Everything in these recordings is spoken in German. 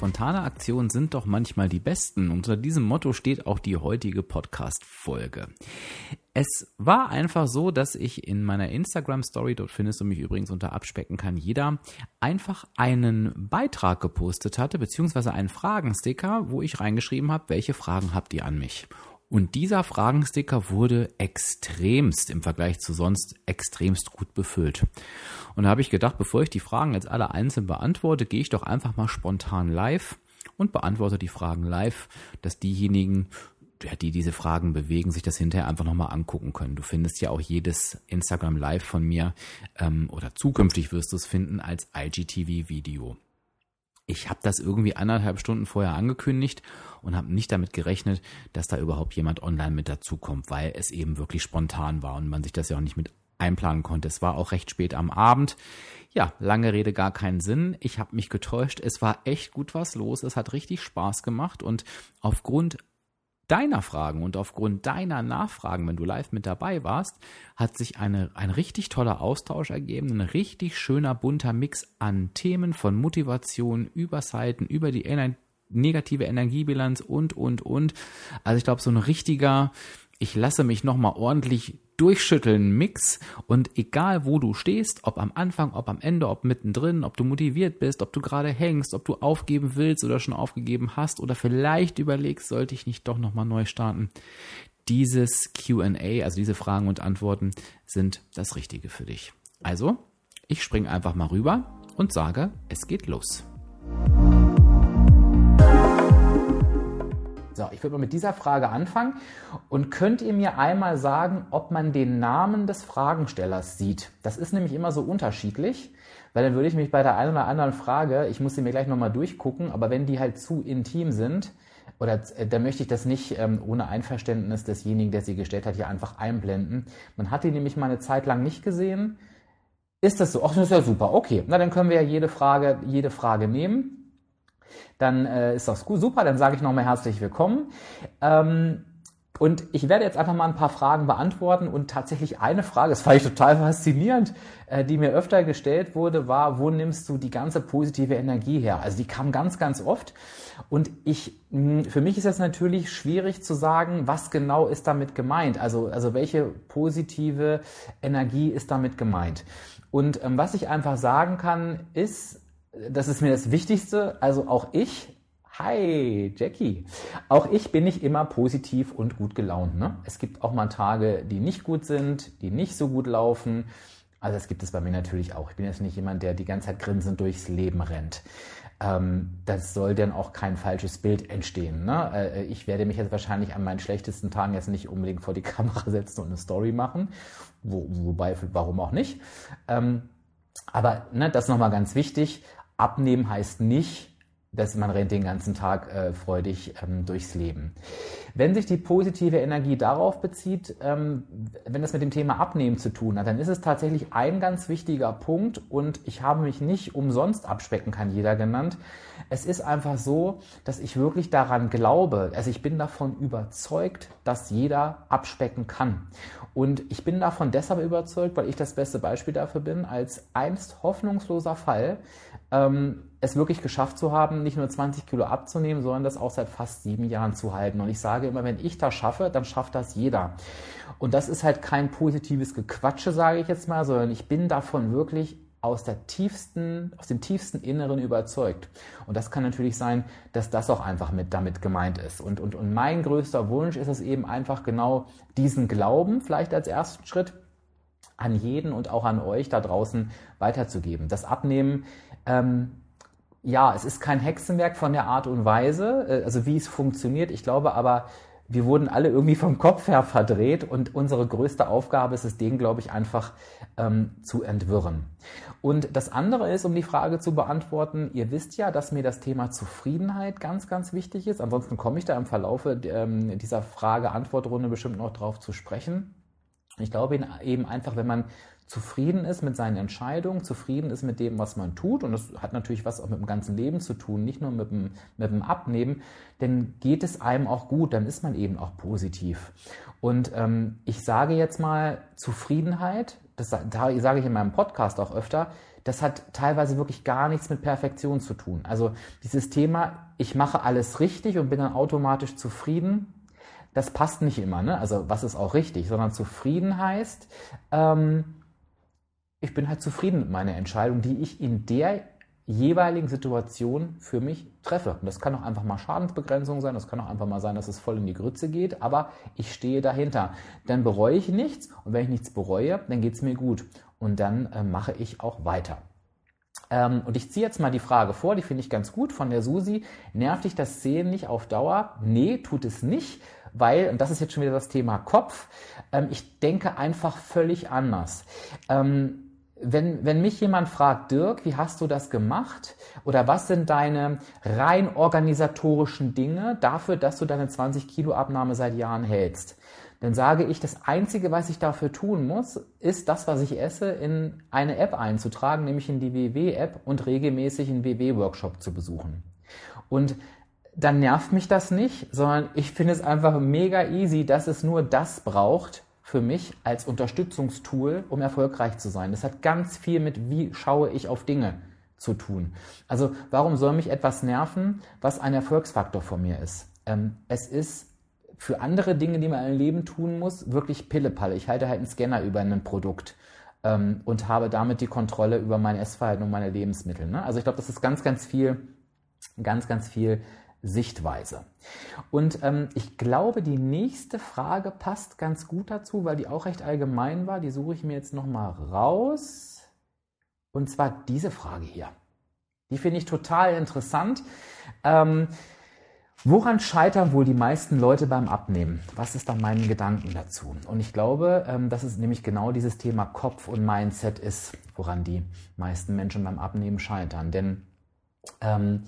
Spontane Aktionen sind doch manchmal die besten. Unter diesem Motto steht auch die heutige Podcast-Folge. Es war einfach so, dass ich in meiner Instagram-Story, dort findest du mich übrigens unter Abspecken kann jeder, einfach einen Beitrag gepostet hatte, beziehungsweise einen Fragensticker, wo ich reingeschrieben habe, welche Fragen habt ihr an mich? Und dieser Fragensticker wurde extremst im Vergleich zu sonst extremst gut befüllt. Und da habe ich gedacht, bevor ich die Fragen jetzt alle einzeln beantworte, gehe ich doch einfach mal spontan live und beantworte die Fragen live, dass diejenigen, die diese Fragen bewegen, sich das hinterher einfach nochmal angucken können. Du findest ja auch jedes Instagram Live von mir ähm, oder zukünftig wirst du es finden als IGTV-Video. Ich habe das irgendwie anderthalb Stunden vorher angekündigt und habe nicht damit gerechnet, dass da überhaupt jemand online mit dazukommt, weil es eben wirklich spontan war und man sich das ja auch nicht mit einplanen konnte. Es war auch recht spät am Abend. Ja, lange Rede, gar keinen Sinn. Ich habe mich getäuscht. Es war echt gut was los. Es hat richtig Spaß gemacht und aufgrund deiner Fragen und aufgrund deiner Nachfragen, wenn du live mit dabei warst, hat sich eine, ein richtig toller Austausch ergeben, ein richtig schöner bunter Mix an Themen von Motivation über Seiten, über die Ener negative Energiebilanz und, und, und. Also ich glaube, so ein richtiger, ich lasse mich nochmal ordentlich durchschütteln Mix und egal wo du stehst, ob am Anfang, ob am Ende, ob mittendrin, ob du motiviert bist, ob du gerade hängst, ob du aufgeben willst oder schon aufgegeben hast oder vielleicht überlegst, sollte ich nicht doch nochmal neu starten. Dieses QA, also diese Fragen und Antworten sind das Richtige für dich. Also, ich springe einfach mal rüber und sage, es geht los. So, ich würde mal mit dieser Frage anfangen. Und könnt ihr mir einmal sagen, ob man den Namen des Fragenstellers sieht? Das ist nämlich immer so unterschiedlich, weil dann würde ich mich bei der einen oder anderen Frage, ich muss sie mir gleich nochmal durchgucken, aber wenn die halt zu intim sind, oder äh, da möchte ich das nicht ähm, ohne Einverständnis desjenigen, der sie gestellt hat, hier einfach einblenden. Man hat die nämlich mal eine Zeit lang nicht gesehen. Ist das so? Ach, das ist ja super. Okay, na dann können wir ja jede Frage, jede Frage nehmen dann äh, ist das gut, super, dann sage ich nochmal herzlich willkommen. Ähm, und ich werde jetzt einfach mal ein paar Fragen beantworten und tatsächlich eine Frage, das fand ich total faszinierend, äh, die mir öfter gestellt wurde, war, wo nimmst du die ganze positive Energie her? Also die kam ganz, ganz oft und ich, hm, für mich ist es natürlich schwierig zu sagen, was genau ist damit gemeint? Also, also welche positive Energie ist damit gemeint? Und ähm, was ich einfach sagen kann, ist, das ist mir das Wichtigste. Also auch ich, hi Jackie, auch ich bin nicht immer positiv und gut gelaunt. Ne? Es gibt auch mal Tage, die nicht gut sind, die nicht so gut laufen. Also das gibt es bei mir natürlich auch. Ich bin jetzt nicht jemand, der die ganze Zeit grinsend durchs Leben rennt. Ähm, das soll dann auch kein falsches Bild entstehen. Ne? Äh, ich werde mich jetzt wahrscheinlich an meinen schlechtesten Tagen jetzt nicht unbedingt vor die Kamera setzen und eine Story machen. Wo, wobei, warum auch nicht. Ähm, aber ne, das ist nochmal ganz wichtig. Abnehmen heißt nicht, dass man rennt den ganzen Tag äh, freudig ähm, durchs Leben. Wenn sich die positive Energie darauf bezieht, ähm, wenn das mit dem Thema Abnehmen zu tun hat, dann ist es tatsächlich ein ganz wichtiger Punkt und ich habe mich nicht umsonst abspecken kann jeder genannt. Es ist einfach so, dass ich wirklich daran glaube, also ich bin davon überzeugt, dass jeder abspecken kann. Und ich bin davon deshalb überzeugt, weil ich das beste Beispiel dafür bin, als einst hoffnungsloser Fall ähm, es wirklich geschafft zu haben, nicht nur 20 Kilo abzunehmen, sondern das auch seit fast sieben Jahren zu halten. Und ich sage immer, wenn ich das schaffe, dann schafft das jeder. Und das ist halt kein positives Gequatsche, sage ich jetzt mal, sondern ich bin davon wirklich aus der tiefsten, aus dem tiefsten Inneren überzeugt. Und das kann natürlich sein, dass das auch einfach mit damit gemeint ist. Und, und, und mein größter Wunsch ist es eben einfach genau diesen Glauben vielleicht als ersten Schritt an jeden und auch an euch da draußen weiterzugeben. Das Abnehmen ähm, ja, es ist kein Hexenwerk von der Art und Weise, äh, also wie es funktioniert. Ich glaube aber, wir wurden alle irgendwie vom Kopf her verdreht und unsere größte Aufgabe ist es, den, glaube ich, einfach ähm, zu entwirren. Und das andere ist, um die Frage zu beantworten, ihr wisst ja, dass mir das Thema Zufriedenheit ganz, ganz wichtig ist. Ansonsten komme ich da im Verlaufe ähm, dieser Frage-Antwort-Runde bestimmt noch drauf zu sprechen. Ich glaube eben einfach, wenn man zufrieden ist mit seinen Entscheidungen, zufrieden ist mit dem, was man tut, und das hat natürlich was auch mit dem ganzen Leben zu tun, nicht nur mit dem, mit dem Abnehmen, dann geht es einem auch gut, dann ist man eben auch positiv. Und ähm, ich sage jetzt mal, Zufriedenheit, das sage ich in meinem Podcast auch öfter, das hat teilweise wirklich gar nichts mit Perfektion zu tun. Also dieses Thema, ich mache alles richtig und bin dann automatisch zufrieden, das passt nicht immer. Ne? Also was ist auch richtig, sondern zufrieden heißt, ähm, ich bin halt zufrieden mit meiner Entscheidung, die ich in der jeweiligen Situation für mich treffe. Und das kann auch einfach mal Schadensbegrenzung sein, das kann auch einfach mal sein, dass es voll in die Grütze geht, aber ich stehe dahinter. Dann bereue ich nichts und wenn ich nichts bereue, dann geht es mir gut und dann äh, mache ich auch weiter. Ähm, und ich ziehe jetzt mal die Frage vor, die finde ich ganz gut von der Susi. Nervt dich das Sehen nicht auf Dauer? Nee, tut es nicht, weil, und das ist jetzt schon wieder das Thema Kopf, ähm, ich denke einfach völlig anders. Ähm, wenn, wenn mich jemand fragt, Dirk, wie hast du das gemacht? Oder was sind deine rein organisatorischen Dinge dafür, dass du deine 20 Kilo Abnahme seit Jahren hältst? Dann sage ich, das Einzige, was ich dafür tun muss, ist das, was ich esse, in eine App einzutragen, nämlich in die WW-App und regelmäßig einen WW-Workshop zu besuchen. Und dann nervt mich das nicht, sondern ich finde es einfach mega easy, dass es nur das braucht, für mich als Unterstützungstool, um erfolgreich zu sein. Das hat ganz viel mit, wie schaue ich auf Dinge zu tun. Also warum soll mich etwas nerven, was ein Erfolgsfaktor von mir ist? Ähm, es ist für andere Dinge, die man im Leben tun muss, wirklich Pillepalle. Ich halte halt einen Scanner über ein Produkt ähm, und habe damit die Kontrolle über mein Essverhalten und meine Lebensmittel. Ne? Also ich glaube, das ist ganz, ganz viel, ganz, ganz viel Sichtweise. Und ähm, ich glaube, die nächste Frage passt ganz gut dazu, weil die auch recht allgemein war. Die suche ich mir jetzt nochmal raus. Und zwar diese Frage hier. Die finde ich total interessant. Ähm, woran scheitern wohl die meisten Leute beim Abnehmen? Was ist da mein Gedanken dazu? Und ich glaube, ähm, dass es nämlich genau dieses Thema Kopf und Mindset ist, woran die meisten Menschen beim Abnehmen scheitern. Denn ähm,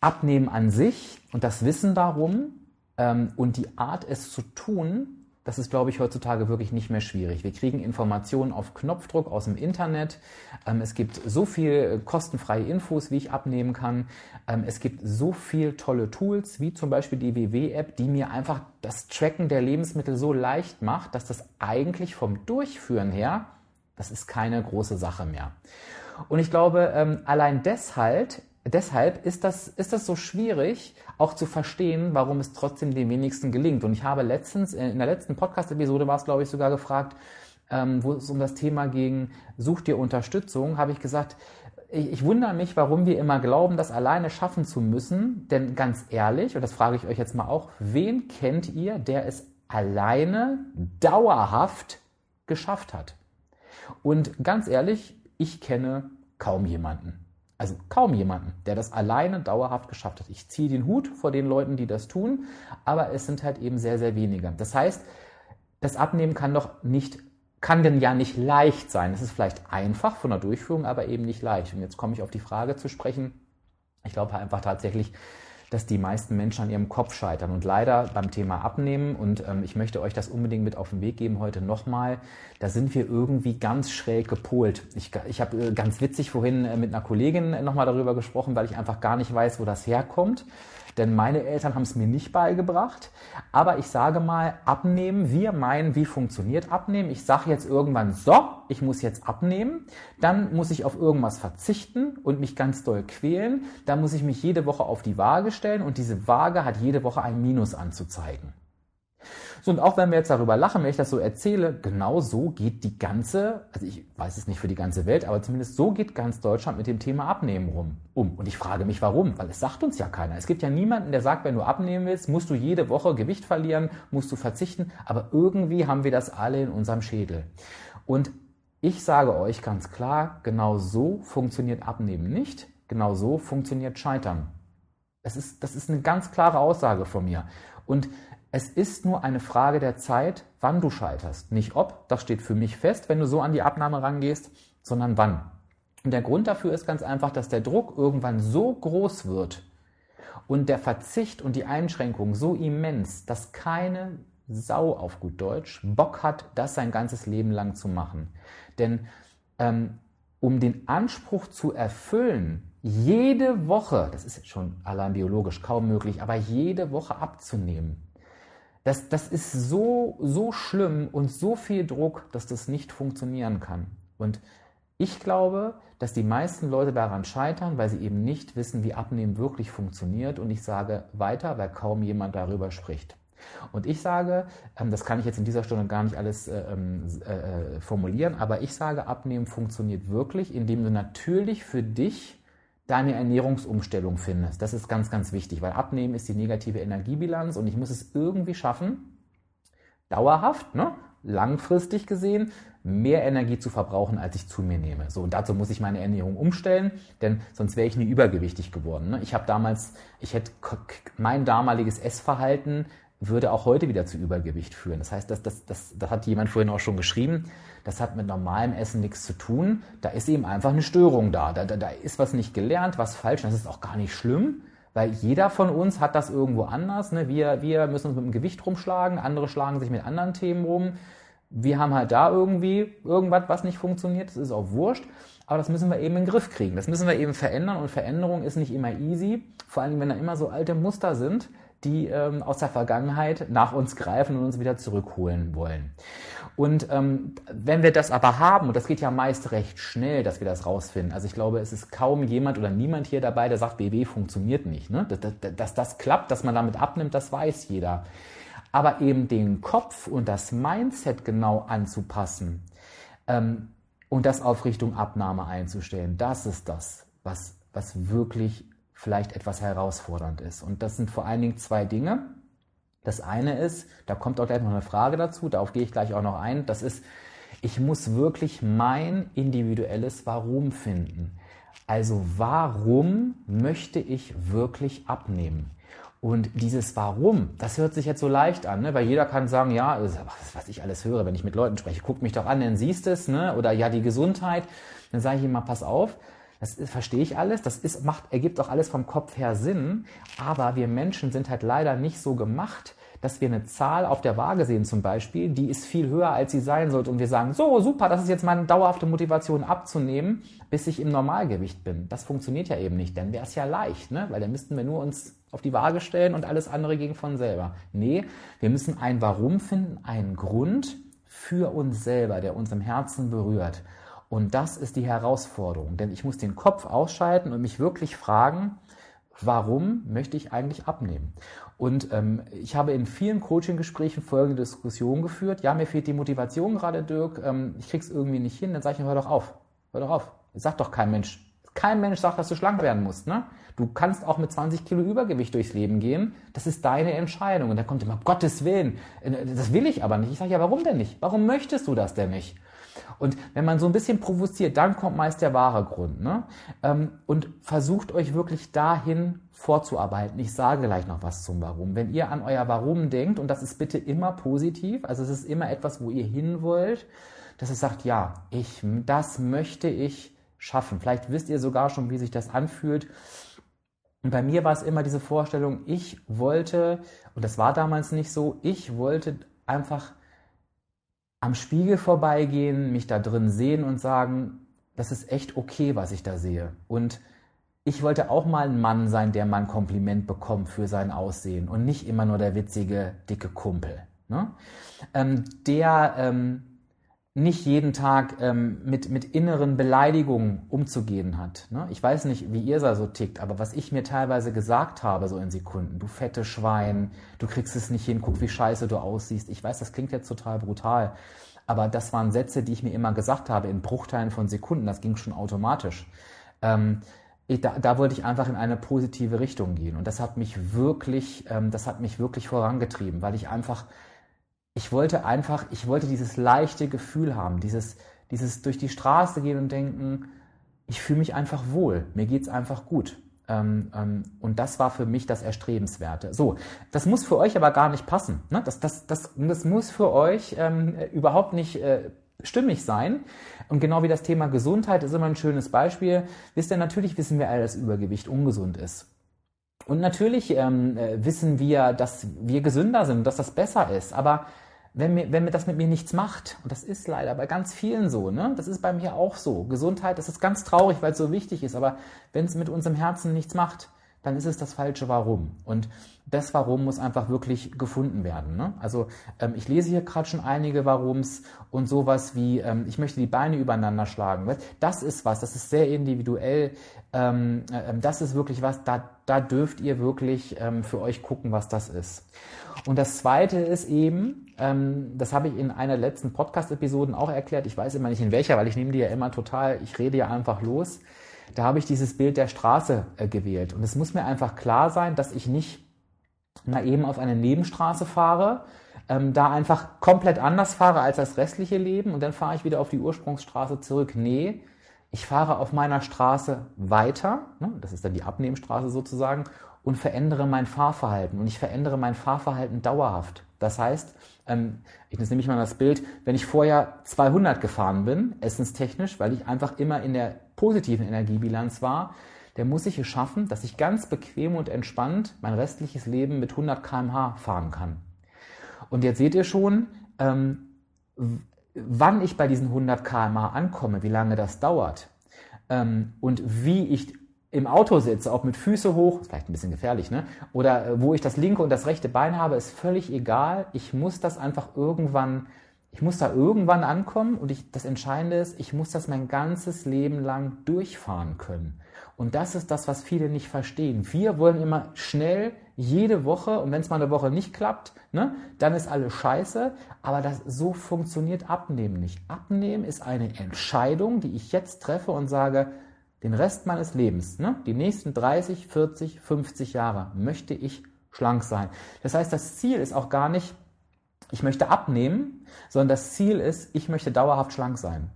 Abnehmen an sich und das Wissen darum ähm, und die Art, es zu tun, das ist, glaube ich, heutzutage wirklich nicht mehr schwierig. Wir kriegen Informationen auf Knopfdruck aus dem Internet. Ähm, es gibt so viel äh, kostenfreie Infos, wie ich abnehmen kann. Ähm, es gibt so viel tolle Tools, wie zum Beispiel die WW-App, die mir einfach das Tracken der Lebensmittel so leicht macht, dass das eigentlich vom Durchführen her, das ist keine große Sache mehr. Und ich glaube, ähm, allein deshalb deshalb ist das, ist das so schwierig, auch zu verstehen, warum es trotzdem den wenigsten gelingt. Und ich habe letztens, in der letzten Podcast-Episode war es, glaube ich, sogar gefragt, ähm, wo es um das Thema ging, such dir Unterstützung, habe ich gesagt, ich, ich wundere mich, warum wir immer glauben, das alleine schaffen zu müssen. Denn ganz ehrlich, und das frage ich euch jetzt mal auch, wen kennt ihr, der es alleine dauerhaft geschafft hat? Und ganz ehrlich, ich kenne kaum jemanden. Also kaum jemanden, der das alleine dauerhaft geschafft hat. Ich ziehe den Hut vor den Leuten, die das tun, aber es sind halt eben sehr, sehr wenige. Das heißt, das Abnehmen kann doch nicht, kann denn ja nicht leicht sein. Es ist vielleicht einfach von der Durchführung, aber eben nicht leicht. Und jetzt komme ich auf die Frage zu sprechen. Ich glaube einfach tatsächlich, dass die meisten Menschen an ihrem Kopf scheitern. Und leider beim Thema Abnehmen, und ähm, ich möchte euch das unbedingt mit auf den Weg geben heute nochmal, da sind wir irgendwie ganz schräg gepolt. Ich, ich habe äh, ganz witzig vorhin äh, mit einer Kollegin nochmal darüber gesprochen, weil ich einfach gar nicht weiß, wo das herkommt denn meine Eltern haben es mir nicht beigebracht. Aber ich sage mal, abnehmen, wir meinen, wie funktioniert abnehmen. Ich sage jetzt irgendwann, so, ich muss jetzt abnehmen, dann muss ich auf irgendwas verzichten und mich ganz doll quälen. Dann muss ich mich jede Woche auf die Waage stellen und diese Waage hat jede Woche ein Minus anzuzeigen. So, und auch wenn wir jetzt darüber lachen, wenn ich das so erzähle, genau so geht die ganze, also ich weiß es nicht für die ganze Welt, aber zumindest so geht ganz Deutschland mit dem Thema Abnehmen rum, um. Und ich frage mich, warum? Weil es sagt uns ja keiner. Es gibt ja niemanden, der sagt, wenn du abnehmen willst, musst du jede Woche Gewicht verlieren, musst du verzichten, aber irgendwie haben wir das alle in unserem Schädel. Und ich sage euch ganz klar, genau so funktioniert Abnehmen nicht, genau so funktioniert Scheitern. Das ist, das ist eine ganz klare Aussage von mir. Und es ist nur eine Frage der Zeit, wann du scheiterst. Nicht ob, das steht für mich fest, wenn du so an die Abnahme rangehst, sondern wann. Und der Grund dafür ist ganz einfach, dass der Druck irgendwann so groß wird und der Verzicht und die Einschränkung so immens, dass keine Sau auf gut Deutsch Bock hat, das sein ganzes Leben lang zu machen. Denn ähm, um den Anspruch zu erfüllen, jede Woche, das ist jetzt schon allein biologisch kaum möglich, aber jede Woche abzunehmen, das, das ist so, so schlimm und so viel Druck, dass das nicht funktionieren kann. Und ich glaube, dass die meisten Leute daran scheitern, weil sie eben nicht wissen, wie Abnehmen wirklich funktioniert. Und ich sage weiter, weil kaum jemand darüber spricht. Und ich sage, ähm, das kann ich jetzt in dieser Stunde gar nicht alles äh, ähm, äh, formulieren, aber ich sage, Abnehmen funktioniert wirklich, indem du natürlich für dich deine Ernährungsumstellung findest. Das ist ganz, ganz wichtig, weil Abnehmen ist die negative Energiebilanz und ich muss es irgendwie schaffen, dauerhaft, ne, langfristig gesehen, mehr Energie zu verbrauchen, als ich zu mir nehme. So, und dazu muss ich meine Ernährung umstellen, denn sonst wäre ich nie übergewichtig geworden. Ne? Ich habe damals, ich hätte mein damaliges Essverhalten würde auch heute wieder zu Übergewicht führen. Das heißt, das, das, das, das hat jemand vorhin auch schon geschrieben, das hat mit normalem Essen nichts zu tun. Da ist eben einfach eine Störung da. Da, da, da ist was nicht gelernt, was falsch. Das ist auch gar nicht schlimm, weil jeder von uns hat das irgendwo anders. Ne? Wir, wir müssen uns mit dem Gewicht rumschlagen, andere schlagen sich mit anderen Themen rum. Wir haben halt da irgendwie irgendwas, was nicht funktioniert. Das ist auch wurscht. Aber das müssen wir eben in den Griff kriegen. Das müssen wir eben verändern. Und Veränderung ist nicht immer easy. Vor allem, wenn da immer so alte Muster sind, die ähm, aus der Vergangenheit nach uns greifen und uns wieder zurückholen wollen. Und ähm, wenn wir das aber haben, und das geht ja meist recht schnell, dass wir das rausfinden, also ich glaube, es ist kaum jemand oder niemand hier dabei, der sagt, BW funktioniert nicht. Ne? Dass, dass, dass das klappt, dass man damit abnimmt, das weiß jeder. Aber eben den Kopf und das Mindset genau anzupassen ähm, und das auf Richtung Abnahme einzustellen, das ist das, was, was wirklich vielleicht etwas herausfordernd ist. Und das sind vor allen Dingen zwei Dinge. Das eine ist, da kommt auch gleich noch eine Frage dazu, darauf gehe ich gleich auch noch ein, das ist, ich muss wirklich mein individuelles Warum finden. Also warum möchte ich wirklich abnehmen? Und dieses Warum, das hört sich jetzt so leicht an, ne? weil jeder kann sagen, ja, was ich alles höre, wenn ich mit Leuten spreche, guck mich doch an, dann siehst es, ne? oder ja, die Gesundheit. Dann sage ich immer, pass auf, das ist, verstehe ich alles, das ist, macht, ergibt auch alles vom Kopf her Sinn, aber wir Menschen sind halt leider nicht so gemacht, dass wir eine Zahl auf der Waage sehen zum Beispiel, die ist viel höher, als sie sein sollte und wir sagen, so super, das ist jetzt meine dauerhafte Motivation abzunehmen, bis ich im Normalgewicht bin. Das funktioniert ja eben nicht, denn wäre es ja leicht, ne? weil dann müssten wir nur uns auf die Waage stellen und alles andere ging von selber. Nee, wir müssen ein Warum finden, einen Grund für uns selber, der uns im Herzen berührt. Und das ist die Herausforderung, denn ich muss den Kopf ausschalten und mich wirklich fragen, warum möchte ich eigentlich abnehmen? Und ähm, ich habe in vielen Coaching-Gesprächen folgende Diskussion geführt. Ja, mir fehlt die Motivation gerade, Dirk. Ähm, ich krieg's irgendwie nicht hin. Dann sage ich mir, hör doch auf. Hör doch auf. Das sagt doch kein Mensch. Kein Mensch sagt, dass du schlank werden musst. Ne? Du kannst auch mit 20 Kilo Übergewicht durchs Leben gehen. Das ist deine Entscheidung. Und da kommt immer, Gottes Willen, äh, das will ich aber nicht. Ich sage, ja, warum denn nicht? Warum möchtest du das denn nicht? Und wenn man so ein bisschen provoziert, dann kommt meist der wahre Grund. Ne? Ähm, und versucht euch wirklich dahin vorzuarbeiten. Ich sage gleich noch was zum Warum. Wenn ihr an euer Warum denkt, und das ist bitte immer positiv, also es ist immer etwas, wo ihr hin wollt, dass es sagt, ja, ich, das möchte ich schaffen. Vielleicht wisst ihr sogar schon, wie sich das anfühlt. Und bei mir war es immer diese Vorstellung, ich wollte, und das war damals nicht so, ich wollte einfach am Spiegel vorbeigehen, mich da drin sehen und sagen, das ist echt okay, was ich da sehe. Und ich wollte auch mal ein Mann sein, der mal ein Kompliment bekommt für sein Aussehen und nicht immer nur der witzige, dicke Kumpel. Ne? Ähm, der ähm, nicht jeden Tag ähm, mit, mit inneren Beleidigungen umzugehen hat. Ne? Ich weiß nicht, wie ihr da so tickt, aber was ich mir teilweise gesagt habe, so in Sekunden, du fette Schwein, du kriegst es nicht hin, guck, wie scheiße du aussiehst. Ich weiß, das klingt jetzt total brutal, aber das waren Sätze, die ich mir immer gesagt habe, in Bruchteilen von Sekunden, das ging schon automatisch. Ähm, da, da wollte ich einfach in eine positive Richtung gehen und das hat mich wirklich, ähm, das hat mich wirklich vorangetrieben, weil ich einfach ich wollte einfach, ich wollte dieses leichte Gefühl haben, dieses, dieses durch die Straße gehen und denken, ich fühle mich einfach wohl, mir geht es einfach gut. Ähm, ähm, und das war für mich das Erstrebenswerte. So, das muss für euch aber gar nicht passen. Ne? Das, das, das, das muss für euch ähm, überhaupt nicht äh, stimmig sein. Und genau wie das Thema Gesundheit ist immer ein schönes Beispiel. Wisst ihr, natürlich wissen wir alle, dass Übergewicht ungesund ist. Und natürlich ähm, äh, wissen wir, dass wir gesünder sind, dass das besser ist. Aber wenn mir, wenn mir das mit mir nichts macht, und das ist leider bei ganz vielen so, ne? das ist bei mir auch so. Gesundheit, das ist ganz traurig, weil es so wichtig ist, aber wenn es mit unserem Herzen nichts macht, dann ist es das falsche Warum. Und das Warum muss einfach wirklich gefunden werden. Ne? Also ähm, ich lese hier gerade schon einige Warums und sowas wie, ähm, ich möchte die Beine übereinander schlagen. Das ist was, das ist sehr individuell. Ähm, äh, das ist wirklich was, da, da dürft ihr wirklich ähm, für euch gucken, was das ist. Und das Zweite ist eben, ähm, das habe ich in einer letzten Podcast-Episoden auch erklärt, ich weiß immer nicht in welcher, weil ich nehme die ja immer total, ich rede ja einfach los. Da habe ich dieses Bild der Straße äh, gewählt. Und es muss mir einfach klar sein, dass ich nicht mal eben auf eine Nebenstraße fahre, ähm, da einfach komplett anders fahre als das restliche Leben und dann fahre ich wieder auf die Ursprungsstraße zurück. Nee, ich fahre auf meiner Straße weiter, ne, das ist dann die Abnehmstraße sozusagen, und verändere mein Fahrverhalten. Und ich verändere mein Fahrverhalten dauerhaft. Das heißt, ähm, ich nehme mich mal das Bild, wenn ich vorher 200 gefahren bin, essenstechnisch, weil ich einfach immer in der positiven Energiebilanz war, der muss ich es schaffen, dass ich ganz bequem und entspannt mein restliches Leben mit 100 km/h fahren kann. Und jetzt seht ihr schon, ähm, wann ich bei diesen 100 km/h ankomme, wie lange das dauert ähm, und wie ich im Auto sitze, ob mit Füße hoch, ist vielleicht ein bisschen gefährlich, ne? Oder äh, wo ich das linke und das rechte Bein habe, ist völlig egal. Ich muss das einfach irgendwann, ich muss da irgendwann ankommen und ich, das Entscheidende ist, ich muss das mein ganzes Leben lang durchfahren können. Und das ist das, was viele nicht verstehen. Wir wollen immer schnell jede Woche und wenn es mal eine Woche nicht klappt, ne, dann ist alles scheiße. Aber das so funktioniert Abnehmen nicht. Abnehmen ist eine Entscheidung, die ich jetzt treffe und sage, den Rest meines Lebens, ne, die nächsten 30, 40, 50 Jahre, möchte ich schlank sein. Das heißt, das Ziel ist auch gar nicht, ich möchte abnehmen, sondern das Ziel ist, ich möchte dauerhaft schlank sein.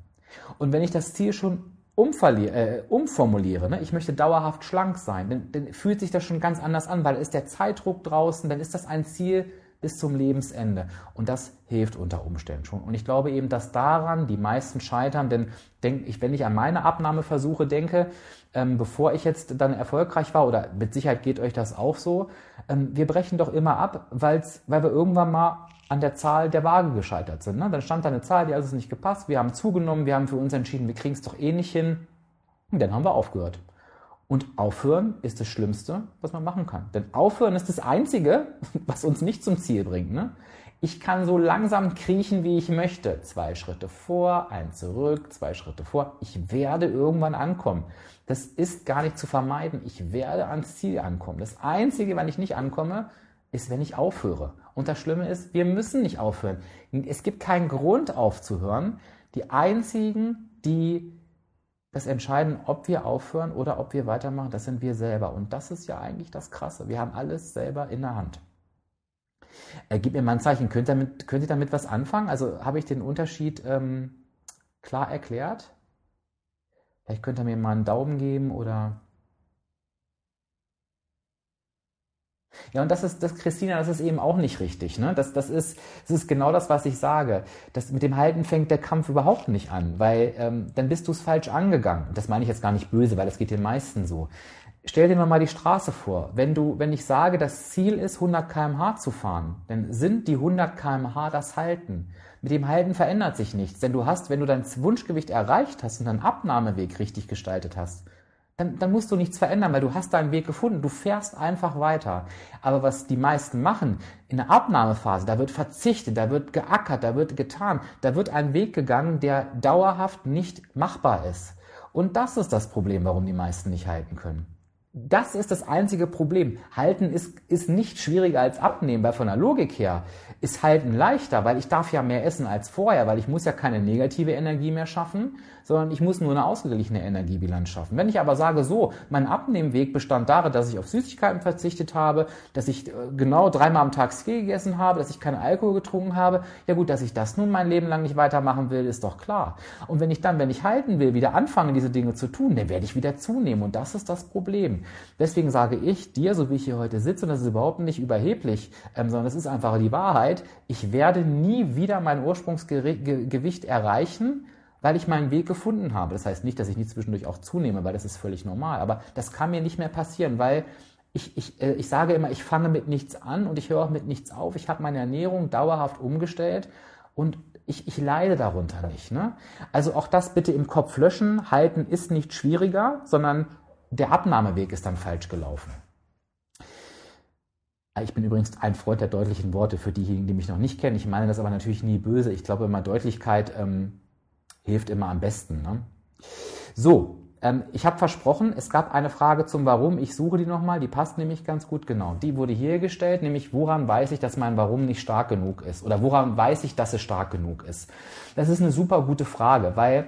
Und wenn ich das Ziel schon äh, umformuliere, ne, ich möchte dauerhaft schlank sein, dann, dann fühlt sich das schon ganz anders an, weil ist der Zeitdruck draußen, dann ist das ein Ziel, bis zum Lebensende. Und das hilft unter Umständen schon. Und ich glaube eben, dass daran die meisten scheitern, denn denk, ich, wenn ich an meine Abnahmeversuche denke, ähm, bevor ich jetzt dann erfolgreich war, oder mit Sicherheit geht euch das auch so, ähm, wir brechen doch immer ab, weil's, weil wir irgendwann mal an der Zahl der Waage gescheitert sind. Ne? Dann stand da eine Zahl, die hat uns nicht gepasst, wir haben zugenommen, wir haben für uns entschieden, wir kriegen es doch eh nicht hin. Und dann haben wir aufgehört. Und aufhören ist das Schlimmste, was man machen kann. Denn aufhören ist das Einzige, was uns nicht zum Ziel bringt. Ne? Ich kann so langsam kriechen, wie ich möchte. Zwei Schritte vor, ein zurück, zwei Schritte vor. Ich werde irgendwann ankommen. Das ist gar nicht zu vermeiden. Ich werde ans Ziel ankommen. Das Einzige, wann ich nicht ankomme, ist, wenn ich aufhöre. Und das Schlimme ist, wir müssen nicht aufhören. Es gibt keinen Grund aufzuhören. Die einzigen, die das entscheiden, ob wir aufhören oder ob wir weitermachen, das sind wir selber. Und das ist ja eigentlich das Krasse. Wir haben alles selber in der Hand. Äh, gib mir mal ein Zeichen. Könnt ihr damit, könnt ihr damit was anfangen? Also habe ich den Unterschied ähm, klar erklärt? Vielleicht könnt ihr mir mal einen Daumen geben oder Ja, und das ist, das, Christina, das ist eben auch nicht richtig. Ne? Das, das, ist, das ist genau das, was ich sage. Das, mit dem Halten fängt der Kampf überhaupt nicht an, weil ähm, dann bist du es falsch angegangen. Das meine ich jetzt gar nicht böse, weil das geht den meisten so. Stell dir mal die Straße vor. Wenn du, wenn ich sage, das Ziel ist 100 kmh zu fahren, dann sind die 100 kmh das Halten. Mit dem Halten verändert sich nichts, denn du hast, wenn du dein Wunschgewicht erreicht hast und deinen Abnahmeweg richtig gestaltet hast, dann, dann musst du nichts verändern, weil du hast deinen Weg gefunden. Du fährst einfach weiter. Aber was die meisten machen, in der Abnahmephase, da wird verzichtet, da wird geackert, da wird getan, da wird ein Weg gegangen, der dauerhaft nicht machbar ist. Und das ist das Problem, warum die meisten nicht halten können. Das ist das einzige Problem. Halten ist, ist nicht schwieriger als abnehmen, weil von der Logik her ist Halten leichter, weil ich darf ja mehr essen als vorher, weil ich muss ja keine negative Energie mehr schaffen, sondern ich muss nur eine ausgeglichene Energiebilanz schaffen. Wenn ich aber sage, so, mein Abnehmweg bestand darin, dass ich auf Süßigkeiten verzichtet habe, dass ich äh, genau dreimal am Tag Ski gegessen habe, dass ich keinen Alkohol getrunken habe, ja gut, dass ich das nun mein Leben lang nicht weitermachen will, ist doch klar. Und wenn ich dann, wenn ich halten will, wieder anfange, diese Dinge zu tun, dann werde ich wieder zunehmen und das ist das Problem. Deswegen sage ich dir, so wie ich hier heute sitze, und das ist überhaupt nicht überheblich, ähm, sondern das ist einfach die Wahrheit, ich werde nie wieder mein Ursprungsgewicht erreichen, weil ich meinen Weg gefunden habe. Das heißt nicht, dass ich nie zwischendurch auch zunehme, weil das ist völlig normal. Aber das kann mir nicht mehr passieren, weil ich, ich, äh, ich sage immer, ich fange mit nichts an und ich höre auch mit nichts auf. Ich habe meine Ernährung dauerhaft umgestellt und ich, ich leide darunter nicht. Ne? Also auch das bitte im Kopf löschen. Halten ist nicht schwieriger, sondern der Abnahmeweg ist dann falsch gelaufen. Ich bin übrigens ein Freund der deutlichen Worte für diejenigen, die mich noch nicht kennen. Ich meine das aber natürlich nie böse. Ich glaube immer, Deutlichkeit ähm, hilft immer am besten. Ne? So, ähm, ich habe versprochen, es gab eine Frage zum Warum. Ich suche die nochmal, die passt nämlich ganz gut. Genau, die wurde hier gestellt, nämlich woran weiß ich, dass mein Warum nicht stark genug ist? Oder woran weiß ich, dass es stark genug ist? Das ist eine super gute Frage, weil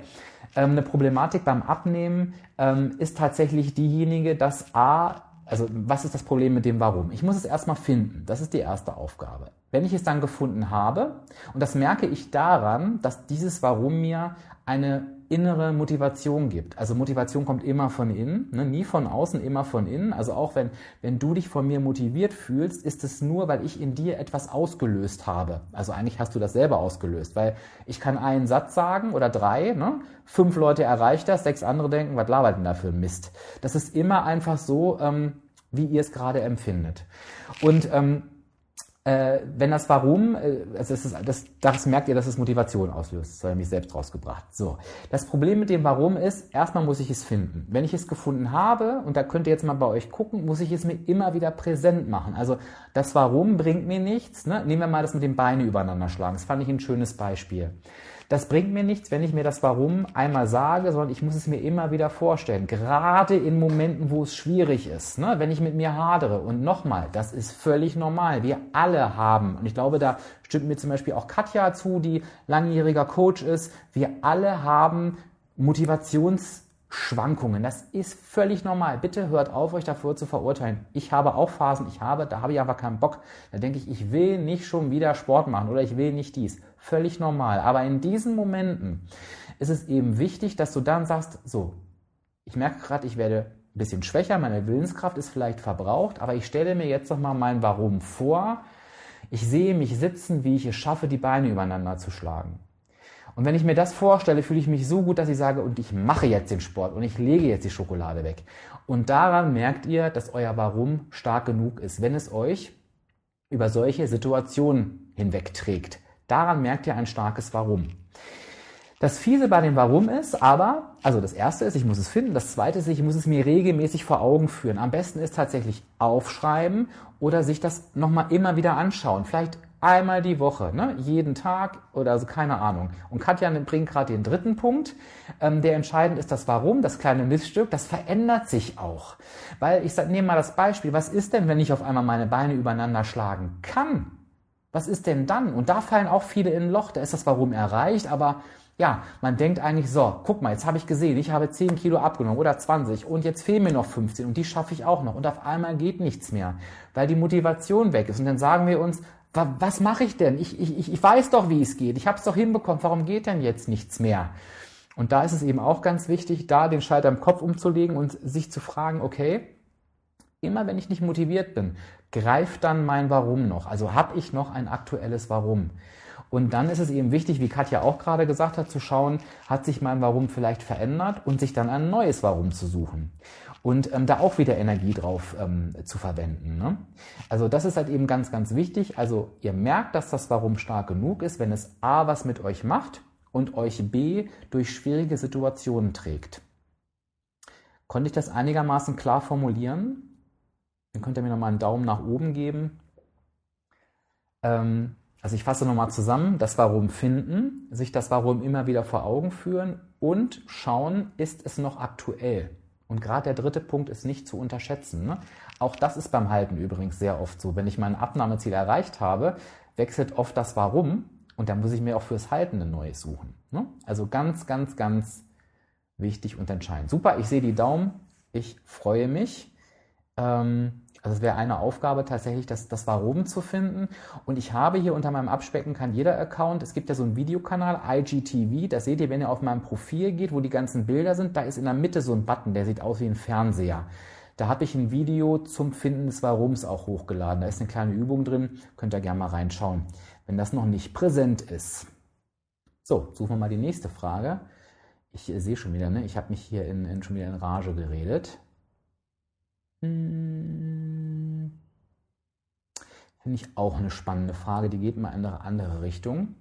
ähm, eine Problematik beim Abnehmen ähm, ist tatsächlich diejenige, dass A, also was ist das Problem mit dem Warum? Ich muss es erstmal finden. Das ist die erste Aufgabe. Wenn ich es dann gefunden habe, und das merke ich daran, dass dieses Warum mir eine innere Motivation gibt. Also Motivation kommt immer von innen, ne? nie von außen, immer von innen. Also auch wenn, wenn du dich von mir motiviert fühlst, ist es nur, weil ich in dir etwas ausgelöst habe. Also eigentlich hast du das selber ausgelöst, weil ich kann einen Satz sagen oder drei, ne? fünf Leute erreicht das, sechs andere denken, was labert denn da für Mist? Das ist immer einfach so, ähm, wie ihr es gerade empfindet. Und ähm, äh, wenn das Warum, äh, also das, ist, das, das merkt ihr, dass es Motivation auslöst. Das habe ich mich selbst rausgebracht. So. Das Problem mit dem Warum ist, erstmal muss ich es finden. Wenn ich es gefunden habe, und da könnt ihr jetzt mal bei euch gucken, muss ich es mir immer wieder präsent machen. Also das Warum bringt mir nichts. Ne? Nehmen wir mal das mit den Beine übereinander schlagen. Das fand ich ein schönes Beispiel. Das bringt mir nichts, wenn ich mir das Warum einmal sage, sondern ich muss es mir immer wieder vorstellen. Gerade in Momenten, wo es schwierig ist, ne? wenn ich mit mir hadere. Und nochmal, das ist völlig normal. Wir alle haben, und ich glaube, da stimmt mir zum Beispiel auch Katja zu, die langjähriger Coach ist, wir alle haben Motivations- Schwankungen. Das ist völlig normal. Bitte hört auf, euch dafür zu verurteilen. Ich habe auch Phasen, ich habe, da habe ich aber keinen Bock. Da denke ich, ich will nicht schon wieder Sport machen oder ich will nicht dies. Völlig normal. Aber in diesen Momenten ist es eben wichtig, dass du dann sagst, so, ich merke gerade, ich werde ein bisschen schwächer, meine Willenskraft ist vielleicht verbraucht, aber ich stelle mir jetzt noch mal mein Warum vor. Ich sehe mich sitzen, wie ich es schaffe, die Beine übereinander zu schlagen. Und wenn ich mir das vorstelle, fühle ich mich so gut, dass ich sage, und ich mache jetzt den Sport und ich lege jetzt die Schokolade weg. Und daran merkt ihr, dass euer Warum stark genug ist, wenn es euch über solche Situationen hinwegträgt. Daran merkt ihr ein starkes Warum. Das Fiese bei dem Warum ist aber, also das erste ist, ich muss es finden, das zweite ist, ich muss es mir regelmäßig vor Augen führen. Am besten ist tatsächlich aufschreiben oder sich das nochmal immer wieder anschauen. Vielleicht einmal die Woche, ne? jeden Tag oder also keine Ahnung. Und Katja bringt gerade den dritten Punkt, ähm, der entscheidend ist das Warum, das kleine Missstück, das verändert sich auch. Weil ich nehme mal das Beispiel, was ist denn, wenn ich auf einmal meine Beine übereinander schlagen kann? Was ist denn dann? Und da fallen auch viele in ein Loch, da ist das Warum erreicht, aber ja, man denkt eigentlich so, guck mal, jetzt habe ich gesehen, ich habe 10 Kilo abgenommen oder 20 und jetzt fehlen mir noch 15 und die schaffe ich auch noch und auf einmal geht nichts mehr, weil die Motivation weg ist. Und dann sagen wir uns, was mache ich denn? Ich, ich, ich weiß doch, wie es geht. Ich habe es doch hinbekommen. Warum geht denn jetzt nichts mehr? Und da ist es eben auch ganz wichtig, da den Schalter im Kopf umzulegen und sich zu fragen, okay, immer wenn ich nicht motiviert bin, greift dann mein Warum noch? Also habe ich noch ein aktuelles Warum? Und dann ist es eben wichtig, wie Katja auch gerade gesagt hat, zu schauen, hat sich mein Warum vielleicht verändert und sich dann ein neues Warum zu suchen und ähm, da auch wieder Energie drauf ähm, zu verwenden. Ne? Also das ist halt eben ganz, ganz wichtig. Also ihr merkt, dass das Warum stark genug ist, wenn es A was mit euch macht und euch B durch schwierige Situationen trägt. Konnte ich das einigermaßen klar formulieren? Dann könnt ihr mir nochmal einen Daumen nach oben geben. Ähm, also ich fasse nochmal zusammen, das Warum finden, sich das Warum immer wieder vor Augen führen und schauen, ist es noch aktuell? Und gerade der dritte Punkt ist nicht zu unterschätzen. Ne? Auch das ist beim Halten übrigens sehr oft so. Wenn ich mein Abnahmeziel erreicht habe, wechselt oft das Warum und dann muss ich mir auch fürs Halten ein neues suchen. Ne? Also ganz, ganz, ganz wichtig und entscheidend. Super, ich sehe die Daumen. Ich freue mich. Ähm, also es wäre eine Aufgabe tatsächlich, das, das Warum zu finden. Und ich habe hier unter meinem Abspecken kann jeder Account, es gibt ja so einen Videokanal, IGTV, das seht ihr, wenn ihr auf meinem Profil geht, wo die ganzen Bilder sind, da ist in der Mitte so ein Button, der sieht aus wie ein Fernseher. Da habe ich ein Video zum Finden des Warums auch hochgeladen. Da ist eine kleine Übung drin, könnt ihr gerne mal reinschauen, wenn das noch nicht präsent ist. So, suchen wir mal die nächste Frage. Ich äh, sehe schon wieder, ne? ich habe mich hier in, in, schon wieder in Rage geredet. Hm. Finde ich auch eine spannende Frage, die geht in eine andere Richtung.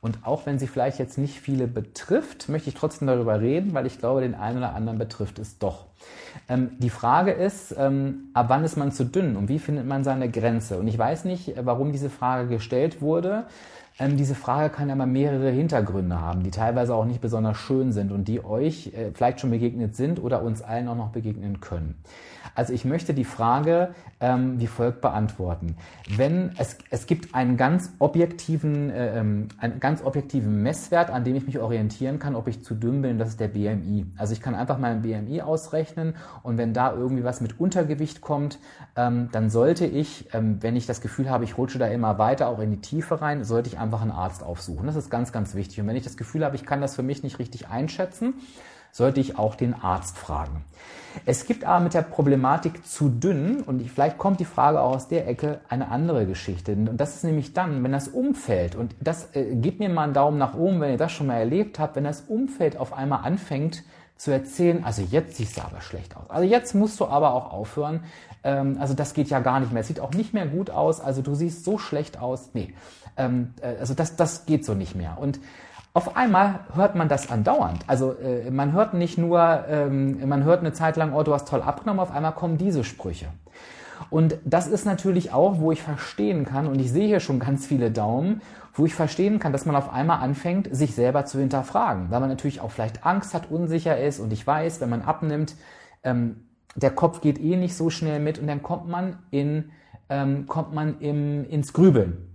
Und auch wenn sie vielleicht jetzt nicht viele betrifft, möchte ich trotzdem darüber reden, weil ich glaube, den einen oder anderen betrifft es doch. Ähm, die Frage ist, ähm, ab wann ist man zu dünn und wie findet man seine Grenze? Und ich weiß nicht, warum diese Frage gestellt wurde. Ähm, diese Frage kann ja mal mehrere Hintergründe haben, die teilweise auch nicht besonders schön sind und die euch äh, vielleicht schon begegnet sind oder uns allen auch noch begegnen können. Also ich möchte die Frage ähm, wie folgt beantworten. Wenn es, es gibt einen ganz objektiven, äh, ähm, einen ganz objektiven Messwert, an dem ich mich orientieren kann, ob ich zu dünn bin, das ist der BMI. Also ich kann einfach meinen BMI ausrechnen und wenn da irgendwie was mit Untergewicht kommt, ähm, dann sollte ich, ähm, wenn ich das Gefühl habe, ich rutsche da immer weiter auch in die Tiefe rein, sollte ich einfach einen Arzt aufsuchen. Das ist ganz, ganz wichtig. Und wenn ich das Gefühl habe, ich kann das für mich nicht richtig einschätzen, sollte ich auch den Arzt fragen. Es gibt aber mit der Problematik zu dünn, und vielleicht kommt die Frage auch aus der Ecke, eine andere Geschichte. Und das ist nämlich dann, wenn das Umfeld, und das äh, gebt mir mal einen Daumen nach oben, wenn ihr das schon mal erlebt habt, wenn das Umfeld auf einmal anfängt zu erzählen, also jetzt siehst du aber schlecht aus. Also jetzt musst du aber auch aufhören. Ähm, also das geht ja gar nicht mehr. Es sieht auch nicht mehr gut aus. Also du siehst so schlecht aus. Nee, ähm, äh, also das, das geht so nicht mehr. Und auf einmal hört man das andauernd. Also äh, man hört nicht nur, ähm, man hört eine Zeit lang, oh, du hast toll abgenommen, auf einmal kommen diese Sprüche. Und das ist natürlich auch, wo ich verstehen kann, und ich sehe hier schon ganz viele Daumen, wo ich verstehen kann, dass man auf einmal anfängt, sich selber zu hinterfragen, weil man natürlich auch vielleicht Angst hat, unsicher ist und ich weiß, wenn man abnimmt, ähm, der Kopf geht eh nicht so schnell mit und dann kommt man in, ähm, kommt man im, ins Grübeln.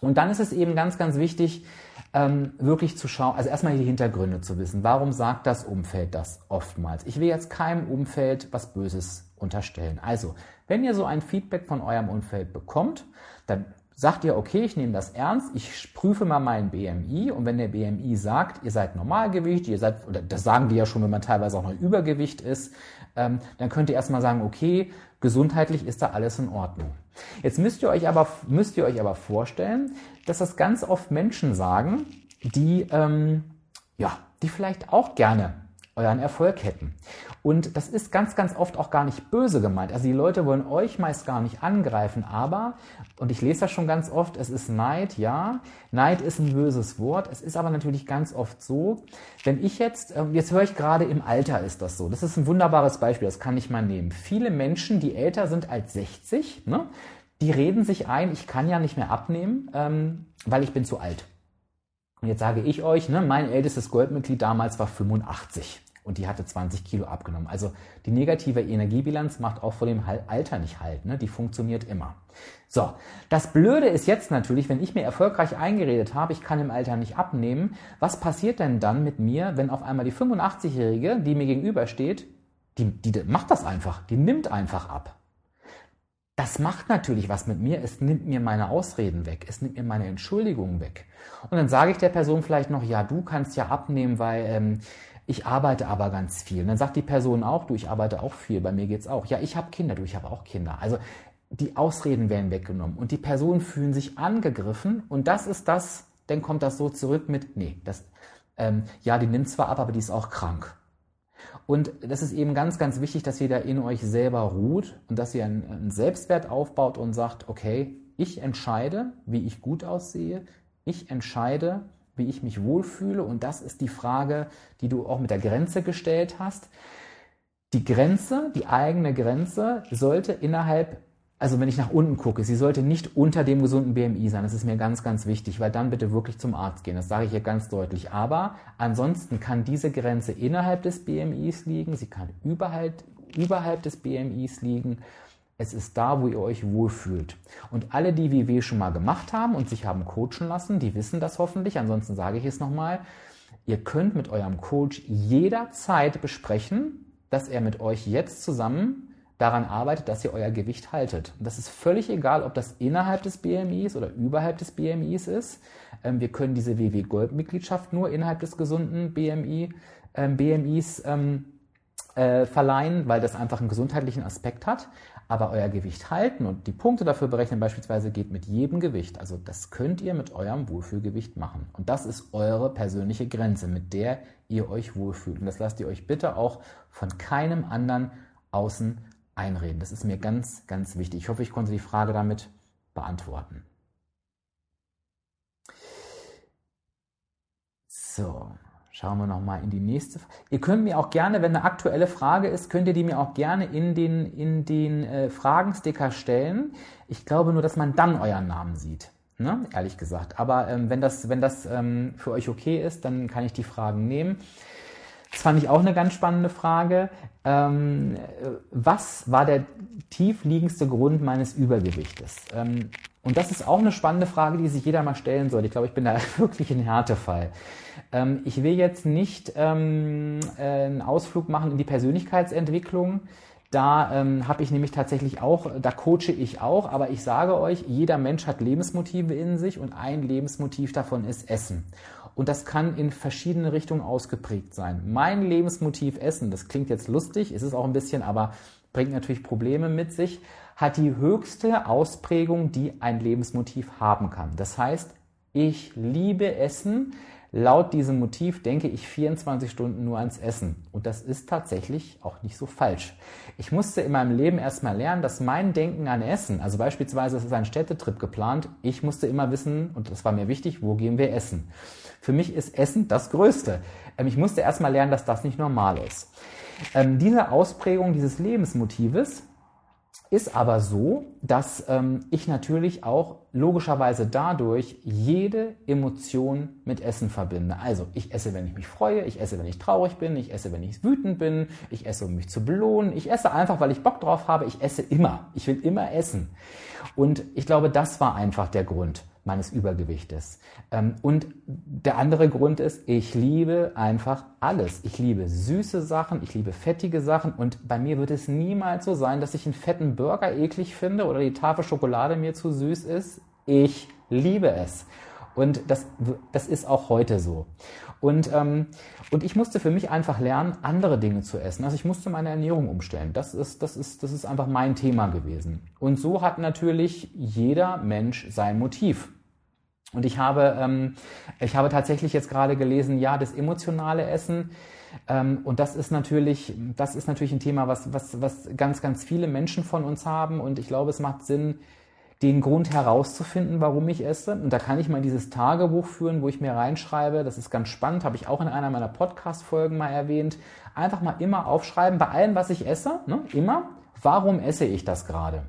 Und dann ist es eben ganz, ganz wichtig, ähm, wirklich zu schauen, also erstmal die Hintergründe zu wissen. Warum sagt das Umfeld das oftmals? Ich will jetzt keinem Umfeld was Böses unterstellen. Also, wenn ihr so ein Feedback von eurem Umfeld bekommt, dann sagt ihr, okay, ich nehme das ernst, ich prüfe mal meinen BMI und wenn der BMI sagt, ihr seid Normalgewicht, ihr seid, oder das sagen die ja schon, wenn man teilweise auch noch Übergewicht ist, ähm, dann könnt ihr erstmal sagen, okay, gesundheitlich ist da alles in Ordnung. Jetzt müsst ihr euch aber, müsst ihr euch aber vorstellen, dass das ganz oft Menschen sagen, die, ähm, ja, die vielleicht auch gerne euren Erfolg hätten. Und das ist ganz, ganz oft auch gar nicht böse gemeint. Also die Leute wollen euch meist gar nicht angreifen, aber, und ich lese das schon ganz oft, es ist Neid, ja. Neid ist ein böses Wort. Es ist aber natürlich ganz oft so, wenn ich jetzt, ähm, jetzt höre ich gerade im Alter ist das so. Das ist ein wunderbares Beispiel, das kann ich mal nehmen. Viele Menschen, die älter sind als 60, ne, die reden sich ein, ich kann ja nicht mehr abnehmen, ähm, weil ich bin zu alt. Und jetzt sage ich euch, ne, mein ältestes Goldmitglied damals war 85 und die hatte 20 Kilo abgenommen. Also die negative Energiebilanz macht auch vor dem Alter nicht halt. Ne? Die funktioniert immer. So, das Blöde ist jetzt natürlich, wenn ich mir erfolgreich eingeredet habe, ich kann im Alter nicht abnehmen, was passiert denn dann mit mir, wenn auf einmal die 85-Jährige, die mir gegenübersteht, die, die macht das einfach, die nimmt einfach ab. Das macht natürlich was mit mir. Es nimmt mir meine Ausreden weg. Es nimmt mir meine Entschuldigungen weg. Und dann sage ich der Person vielleicht noch, ja, du kannst ja abnehmen, weil ähm, ich arbeite aber ganz viel. Und dann sagt die Person auch, du, ich arbeite auch viel, bei mir geht's auch. Ja, ich habe Kinder, du, ich habe auch Kinder. Also die Ausreden werden weggenommen und die Personen fühlen sich angegriffen und das ist das, dann kommt das so zurück mit, nee, das, ähm, ja, die nimmt zwar ab, aber die ist auch krank. Und das ist eben ganz, ganz wichtig, dass ihr da in euch selber ruht und dass ihr einen, einen Selbstwert aufbaut und sagt, okay, ich entscheide, wie ich gut aussehe, ich entscheide, wie ich mich wohlfühle. Und das ist die Frage, die du auch mit der Grenze gestellt hast. Die Grenze, die eigene Grenze sollte innerhalb, also wenn ich nach unten gucke, sie sollte nicht unter dem gesunden BMI sein. Das ist mir ganz, ganz wichtig, weil dann bitte wirklich zum Arzt gehen. Das sage ich hier ganz deutlich. Aber ansonsten kann diese Grenze innerhalb des BMIs liegen, sie kann überhalb, überhalb des BMIs liegen es ist da, wo ihr euch wohlfühlt. Und alle, die WW schon mal gemacht haben und sich haben coachen lassen, die wissen das hoffentlich. Ansonsten sage ich es nochmal. Ihr könnt mit eurem Coach jederzeit besprechen, dass er mit euch jetzt zusammen daran arbeitet, dass ihr euer Gewicht haltet. Und das ist völlig egal, ob das innerhalb des BMIs oder überhalb des BMIs ist. Ähm, wir können diese WW Gold Mitgliedschaft nur innerhalb des gesunden BMI, ähm, BMIs ähm, äh, verleihen, weil das einfach einen gesundheitlichen Aspekt hat. Aber euer Gewicht halten und die Punkte dafür berechnen beispielsweise geht mit jedem Gewicht. Also das könnt ihr mit eurem Wohlfühlgewicht machen. Und das ist eure persönliche Grenze, mit der ihr euch wohlfühlt. Und das lasst ihr euch bitte auch von keinem anderen außen einreden. Das ist mir ganz, ganz wichtig. Ich hoffe, ich konnte die Frage damit beantworten. So, schauen wir nochmal in die nächste. Ihr könnt mir auch gerne, wenn eine aktuelle Frage ist, könnt ihr die mir auch gerne in den, in den äh, Fragensticker stellen. Ich glaube nur, dass man dann euren Namen sieht. Ne? Ehrlich gesagt. Aber ähm, wenn das, wenn das ähm, für euch okay ist, dann kann ich die Fragen nehmen. Das fand ich auch eine ganz spannende Frage. Ähm, was war der tiefliegendste Grund meines Übergewichtes? Und das ist auch eine spannende Frage, die sich jeder mal stellen sollte. Ich glaube, ich bin da wirklich ein Härtefall. Ähm, ich will jetzt nicht ähm, äh, einen Ausflug machen in die Persönlichkeitsentwicklung. Da ähm, habe ich nämlich tatsächlich auch, da coache ich auch, aber ich sage euch, jeder Mensch hat Lebensmotive in sich und ein Lebensmotiv davon ist Essen. Und das kann in verschiedene Richtungen ausgeprägt sein. Mein Lebensmotiv Essen, das klingt jetzt lustig, ist es auch ein bisschen, aber bringt natürlich Probleme mit sich, hat die höchste Ausprägung, die ein Lebensmotiv haben kann. Das heißt, ich liebe Essen. Laut diesem Motiv denke ich 24 Stunden nur ans Essen. Und das ist tatsächlich auch nicht so falsch. Ich musste in meinem Leben erstmal lernen, dass mein Denken an Essen, also beispielsweise es ist ein Städtetrip geplant, ich musste immer wissen, und das war mir wichtig, wo gehen wir essen. Für mich ist Essen das Größte. Ähm, ich musste erstmal lernen, dass das nicht normal ist. Ähm, diese Ausprägung dieses Lebensmotives ist aber so, dass ähm, ich natürlich auch logischerweise dadurch jede Emotion mit Essen verbinde. Also ich esse, wenn ich mich freue, ich esse, wenn ich traurig bin, ich esse, wenn ich wütend bin, ich esse, um mich zu belohnen, ich esse einfach, weil ich Bock drauf habe, ich esse immer. Ich will immer essen. Und ich glaube, das war einfach der Grund meines Übergewichtes. Ähm, und der andere Grund ist, ich liebe einfach alles. Ich liebe süße Sachen, ich liebe fettige Sachen und bei mir wird es niemals so sein, dass ich einen fetten Burger eklig finde oder die Tafel Schokolade mir zu süß ist. Ich liebe es. Und das, das ist auch heute so. Und, ähm, und ich musste für mich einfach lernen, andere Dinge zu essen. Also ich musste meine Ernährung umstellen. Das ist, das ist, das ist einfach mein Thema gewesen. Und so hat natürlich jeder Mensch sein Motiv. Und ich habe, ähm, ich habe tatsächlich jetzt gerade gelesen, ja, das emotionale Essen. Ähm, und das ist natürlich, das ist natürlich ein Thema, was, was, was ganz, ganz viele Menschen von uns haben. Und ich glaube, es macht Sinn, den Grund herauszufinden, warum ich esse. Und da kann ich mal dieses Tagebuch führen, wo ich mir reinschreibe. Das ist ganz spannend, habe ich auch in einer meiner Podcast-Folgen mal erwähnt. Einfach mal immer aufschreiben, bei allem, was ich esse, ne, immer, warum esse ich das gerade?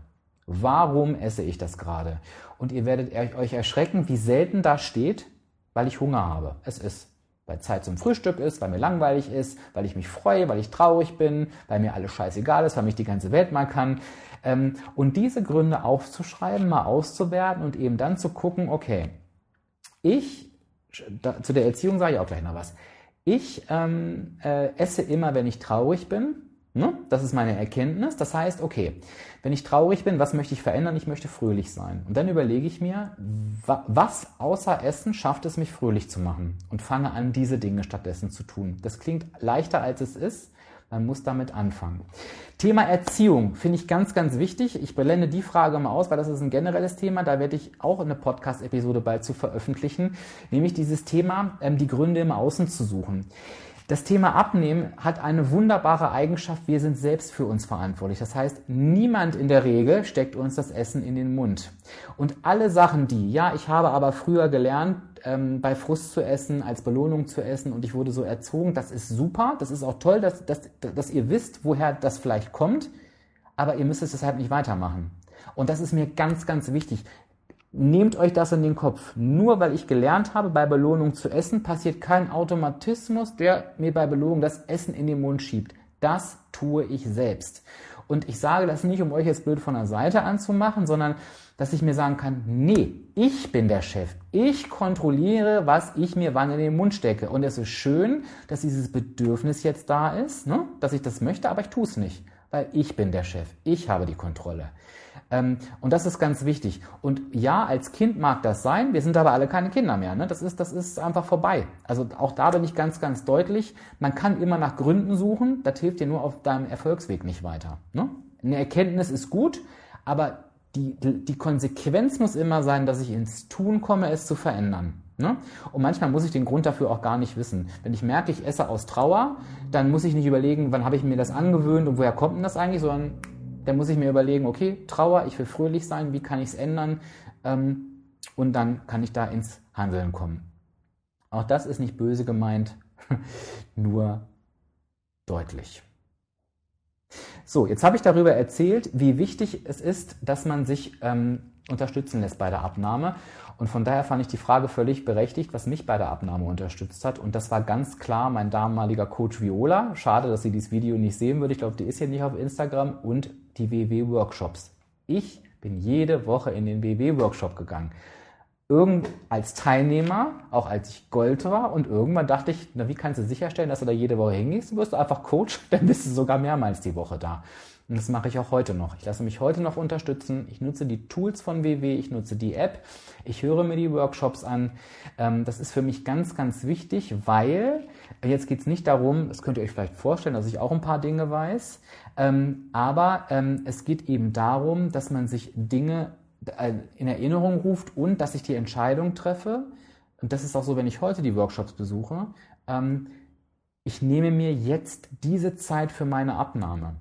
Warum esse ich das gerade? Und ihr werdet euch erschrecken, wie selten da steht, weil ich Hunger habe. Es ist, weil Zeit zum Frühstück ist, weil mir langweilig ist, weil ich mich freue, weil ich traurig bin, weil mir alles scheißegal ist, weil mich die ganze Welt mal kann. Ähm, und diese Gründe aufzuschreiben, mal auszuwerten und eben dann zu gucken, okay, ich, zu der Erziehung sage ich auch gleich noch was. Ich ähm, äh, esse immer, wenn ich traurig bin. Ne? Das ist meine Erkenntnis. Das heißt, okay, wenn ich traurig bin, was möchte ich verändern? Ich möchte fröhlich sein. Und dann überlege ich mir, was außer Essen schafft es mich fröhlich zu machen? Und fange an, diese Dinge stattdessen zu tun. Das klingt leichter, als es ist. Man muss damit anfangen. Thema Erziehung finde ich ganz, ganz wichtig. Ich blende die Frage mal aus, weil das ist ein generelles Thema. Da werde ich auch eine Podcast-Episode bald zu veröffentlichen. Nämlich dieses Thema, ähm, die Gründe im Außen zu suchen. Das Thema Abnehmen hat eine wunderbare Eigenschaft, wir sind selbst für uns verantwortlich. Das heißt, niemand in der Regel steckt uns das Essen in den Mund. Und alle Sachen, die, ja, ich habe aber früher gelernt, ähm, bei Frust zu essen, als Belohnung zu essen und ich wurde so erzogen, das ist super, das ist auch toll, dass, dass, dass ihr wisst, woher das vielleicht kommt, aber ihr müsst es deshalb nicht weitermachen. Und das ist mir ganz, ganz wichtig. Nehmt euch das in den Kopf. Nur weil ich gelernt habe, bei Belohnung zu essen, passiert kein Automatismus, der mir bei Belohnung das Essen in den Mund schiebt. Das tue ich selbst. Und ich sage das nicht, um euch jetzt blöd von der Seite anzumachen, sondern dass ich mir sagen kann, nee, ich bin der Chef. Ich kontrolliere, was ich mir wann in den Mund stecke. Und es ist schön, dass dieses Bedürfnis jetzt da ist, ne? dass ich das möchte, aber ich tue es nicht weil ich bin der Chef, ich habe die Kontrolle. Ähm, und das ist ganz wichtig. Und ja, als Kind mag das sein, wir sind aber alle keine Kinder mehr. Ne? Das, ist, das ist einfach vorbei. Also auch da bin ich ganz, ganz deutlich, man kann immer nach Gründen suchen, das hilft dir nur auf deinem Erfolgsweg nicht weiter. Ne? Eine Erkenntnis ist gut, aber die, die Konsequenz muss immer sein, dass ich ins Tun komme, es zu verändern. Ne? Und manchmal muss ich den Grund dafür auch gar nicht wissen. Wenn ich merke, ich esse aus Trauer, dann muss ich nicht überlegen, wann habe ich mir das angewöhnt und woher kommt denn das eigentlich, sondern dann muss ich mir überlegen, okay, Trauer, ich will fröhlich sein, wie kann ich es ändern? Ähm, und dann kann ich da ins Handeln kommen. Auch das ist nicht böse gemeint, nur deutlich. So, jetzt habe ich darüber erzählt, wie wichtig es ist, dass man sich ähm, unterstützen lässt bei der Abnahme. Und von daher fand ich die Frage völlig berechtigt, was mich bei der Abnahme unterstützt hat. Und das war ganz klar mein damaliger Coach Viola. Schade, dass sie dieses Video nicht sehen würde. Ich glaube, die ist hier nicht auf Instagram. Und die WW-Workshops. Ich bin jede Woche in den WW-Workshop gegangen. Irgend als Teilnehmer, auch als ich Gold war, und irgendwann dachte ich, na, wie kannst du sicherstellen, dass du da jede Woche hingehst? Du wirst du einfach Coach, dann bist du sogar mehrmals die Woche da. Und das mache ich auch heute noch. Ich lasse mich heute noch unterstützen. Ich nutze die Tools von WW, ich nutze die App, ich höre mir die Workshops an. Ähm, das ist für mich ganz, ganz wichtig, weil jetzt geht es nicht darum, das könnt ihr euch vielleicht vorstellen, dass ich auch ein paar Dinge weiß, ähm, aber ähm, es geht eben darum, dass man sich Dinge äh, in Erinnerung ruft und dass ich die Entscheidung treffe. Und das ist auch so, wenn ich heute die Workshops besuche. ich nehme mir jetzt diese Zeit für meine Abnahme.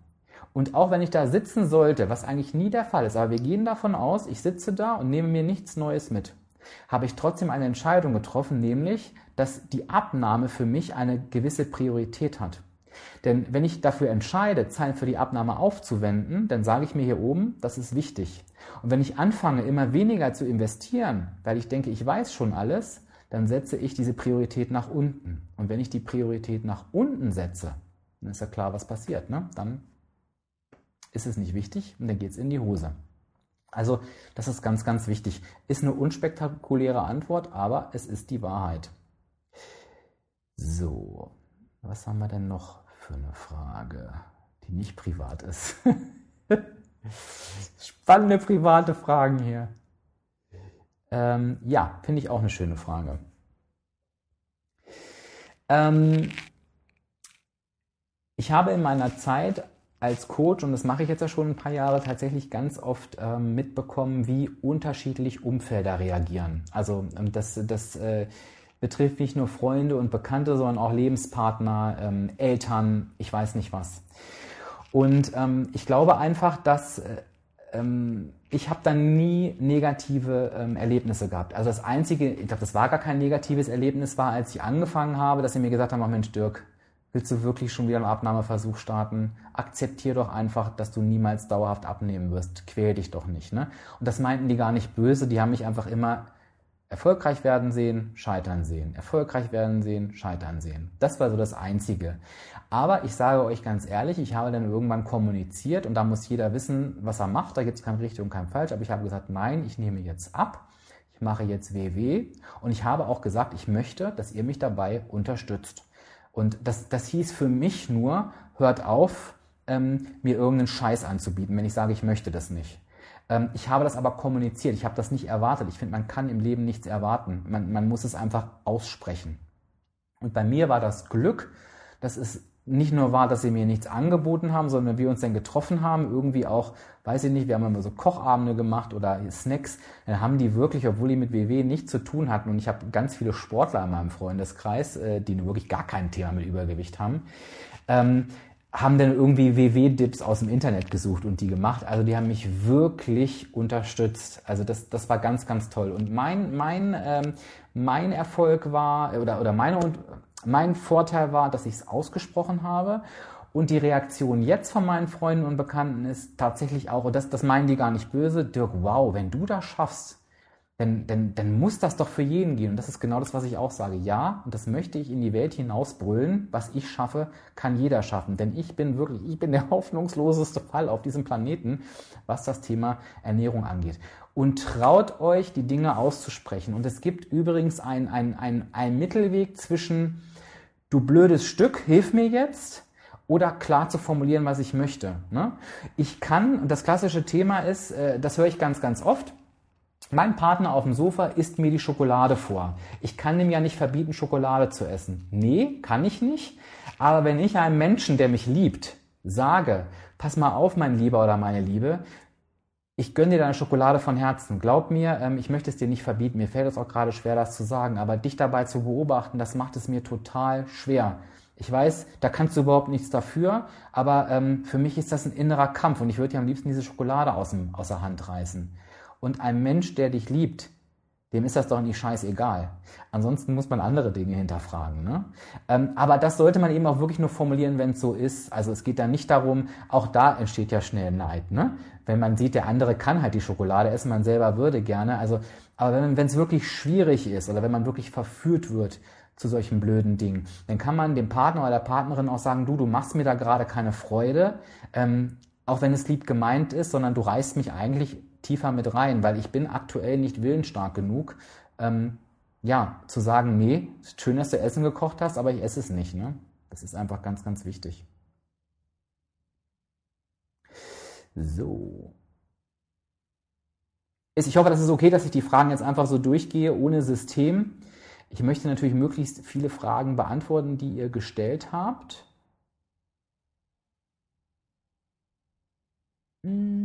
Und auch wenn ich da sitzen sollte, was eigentlich nie der Fall ist, aber wir gehen davon aus, ich sitze da und nehme mir nichts Neues mit, habe ich trotzdem eine Entscheidung getroffen, nämlich, dass die Abnahme für mich eine gewisse Priorität hat. Denn wenn ich dafür entscheide, Zeit für die Abnahme aufzuwenden, dann sage ich mir hier oben, das ist wichtig. Und wenn ich anfange, immer weniger zu investieren, weil ich denke, ich weiß schon alles, dann setze ich diese Priorität nach unten. Und wenn ich die Priorität nach unten setze, dann ist ja klar, was passiert. Ne? Dann ist es nicht wichtig und dann geht es in die Hose. Also das ist ganz, ganz wichtig. Ist eine unspektakuläre Antwort, aber es ist die Wahrheit. So, was haben wir denn noch für eine Frage, die nicht privat ist? Spannende private Fragen hier. Ähm, ja, finde ich auch eine schöne Frage. Ähm, ich habe in meiner Zeit als Coach, und das mache ich jetzt ja schon ein paar Jahre, tatsächlich ganz oft ähm, mitbekommen, wie unterschiedlich Umfelder reagieren. Also ähm, das, das äh, betrifft nicht nur Freunde und Bekannte, sondern auch Lebenspartner, ähm, Eltern, ich weiß nicht was. Und ähm, ich glaube einfach, dass äh, ähm, ich habe dann nie negative ähm, Erlebnisse gehabt. Also das Einzige, ich glaube, das war gar kein negatives Erlebnis, war, als ich angefangen habe, dass sie mir gesagt haben, oh Mensch, Dirk, Willst du wirklich schon wieder einen Abnahmeversuch starten? Akzeptier doch einfach, dass du niemals dauerhaft abnehmen wirst. Quäl dich doch nicht. Ne? Und das meinten die gar nicht böse, die haben mich einfach immer erfolgreich werden sehen, scheitern sehen. Erfolgreich werden sehen, scheitern sehen. Das war so das Einzige. Aber ich sage euch ganz ehrlich, ich habe dann irgendwann kommuniziert und da muss jeder wissen, was er macht. Da gibt es kein richtig und kein falsch. Aber ich habe gesagt, nein, ich nehme jetzt ab. Ich mache jetzt WW und ich habe auch gesagt, ich möchte, dass ihr mich dabei unterstützt. Und das, das hieß für mich nur, hört auf, ähm, mir irgendeinen Scheiß anzubieten, wenn ich sage, ich möchte das nicht. Ähm, ich habe das aber kommuniziert, ich habe das nicht erwartet. Ich finde, man kann im Leben nichts erwarten. Man, man muss es einfach aussprechen. Und bei mir war das Glück, dass es nicht nur war, dass sie mir nichts angeboten haben, sondern wir uns dann getroffen haben, irgendwie auch, weiß ich nicht, wir haben immer so Kochabende gemacht oder Snacks, dann haben die wirklich, obwohl die mit WW nichts zu tun hatten und ich habe ganz viele Sportler in meinem Freundeskreis, äh, die wirklich gar kein Thema mit Übergewicht haben, ähm, haben dann irgendwie WW-Dips aus dem Internet gesucht und die gemacht. Also die haben mich wirklich unterstützt. Also das, das war ganz, ganz toll. Und mein, mein, ähm, mein Erfolg war, oder, oder meine mein Vorteil war, dass ich es ausgesprochen habe. Und die Reaktion jetzt von meinen Freunden und Bekannten ist tatsächlich auch, und das, das meinen die gar nicht böse, Dirk, wow, wenn du das schaffst, dann, dann, dann muss das doch für jeden gehen. Und das ist genau das, was ich auch sage. Ja, und das möchte ich in die Welt hinausbrüllen. Was ich schaffe, kann jeder schaffen. Denn ich bin wirklich, ich bin der hoffnungsloseste Fall auf diesem Planeten, was das Thema Ernährung angeht und traut euch, die Dinge auszusprechen. Und es gibt übrigens einen ein, ein Mittelweg zwischen du blödes Stück, hilf mir jetzt, oder klar zu formulieren, was ich möchte. Ne? Ich kann, das klassische Thema ist, äh, das höre ich ganz, ganz oft, mein Partner auf dem Sofa isst mir die Schokolade vor. Ich kann ihm ja nicht verbieten, Schokolade zu essen. Nee, kann ich nicht. Aber wenn ich einem Menschen, der mich liebt, sage, pass mal auf, mein Lieber oder meine Liebe, ich gönne dir deine Schokolade von Herzen. Glaub mir, ähm, ich möchte es dir nicht verbieten. Mir fällt es auch gerade schwer, das zu sagen. Aber dich dabei zu beobachten, das macht es mir total schwer. Ich weiß, da kannst du überhaupt nichts dafür, aber ähm, für mich ist das ein innerer Kampf und ich würde dir am liebsten diese Schokolade aus, dem, aus der Hand reißen. Und ein Mensch, der dich liebt, dem ist das doch nicht scheißegal. Ansonsten muss man andere Dinge hinterfragen. Ne? Ähm, aber das sollte man eben auch wirklich nur formulieren, wenn es so ist. Also es geht da nicht darum, auch da entsteht ja schnell Neid. Ne? Wenn man sieht, der andere kann halt die Schokolade essen, man selber würde gerne. Also, aber wenn es wirklich schwierig ist oder wenn man wirklich verführt wird zu solchen blöden Dingen, dann kann man dem Partner oder der Partnerin auch sagen, du, du machst mir da gerade keine Freude, ähm, auch wenn es lieb gemeint ist, sondern du reißt mich eigentlich tiefer mit rein, weil ich bin aktuell nicht willensstark genug, ähm, ja, zu sagen, nee, schön, dass du Essen gekocht hast, aber ich esse es nicht. Ne? Das ist einfach ganz, ganz wichtig. So. Ich hoffe, das ist okay, dass ich die Fragen jetzt einfach so durchgehe, ohne System. Ich möchte natürlich möglichst viele Fragen beantworten, die ihr gestellt habt. Hm.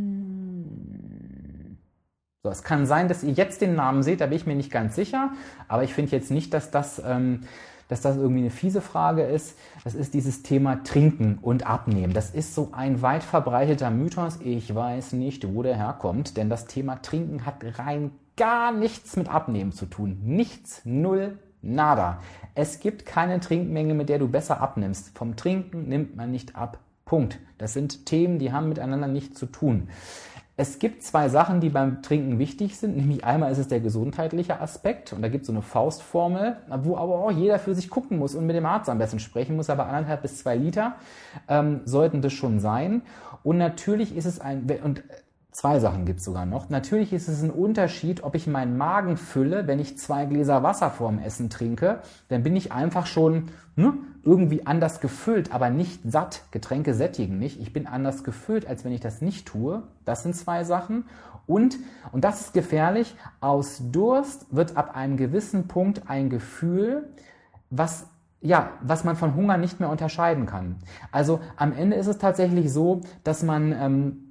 So, es kann sein, dass ihr jetzt den Namen seht, da bin ich mir nicht ganz sicher, aber ich finde jetzt nicht, dass das, ähm, dass das irgendwie eine fiese Frage ist. Das ist dieses Thema Trinken und Abnehmen. Das ist so ein weit verbreiteter Mythos. Ich weiß nicht, wo der herkommt, denn das Thema Trinken hat rein gar nichts mit Abnehmen zu tun. Nichts, null, nada. Es gibt keine Trinkmenge, mit der du besser abnimmst. Vom Trinken nimmt man nicht ab. Punkt. Das sind Themen, die haben miteinander nichts zu tun. Es gibt zwei Sachen, die beim Trinken wichtig sind. Nämlich einmal ist es der gesundheitliche Aspekt und da gibt es so eine Faustformel, wo aber auch jeder für sich gucken muss und mit dem Arzt am besten sprechen muss. Aber anderthalb bis zwei Liter ähm, sollten das schon sein. Und natürlich ist es ein und Zwei Sachen gibt es sogar noch. Natürlich ist es ein Unterschied, ob ich meinen Magen fülle, wenn ich zwei Gläser Wasser vorm Essen trinke. Dann bin ich einfach schon ne, irgendwie anders gefüllt, aber nicht satt. Getränke sättigen nicht. Ich bin anders gefüllt, als wenn ich das nicht tue. Das sind zwei Sachen. Und, und das ist gefährlich, aus Durst wird ab einem gewissen Punkt ein Gefühl, was ja, was man von Hunger nicht mehr unterscheiden kann. Also am Ende ist es tatsächlich so, dass man ähm,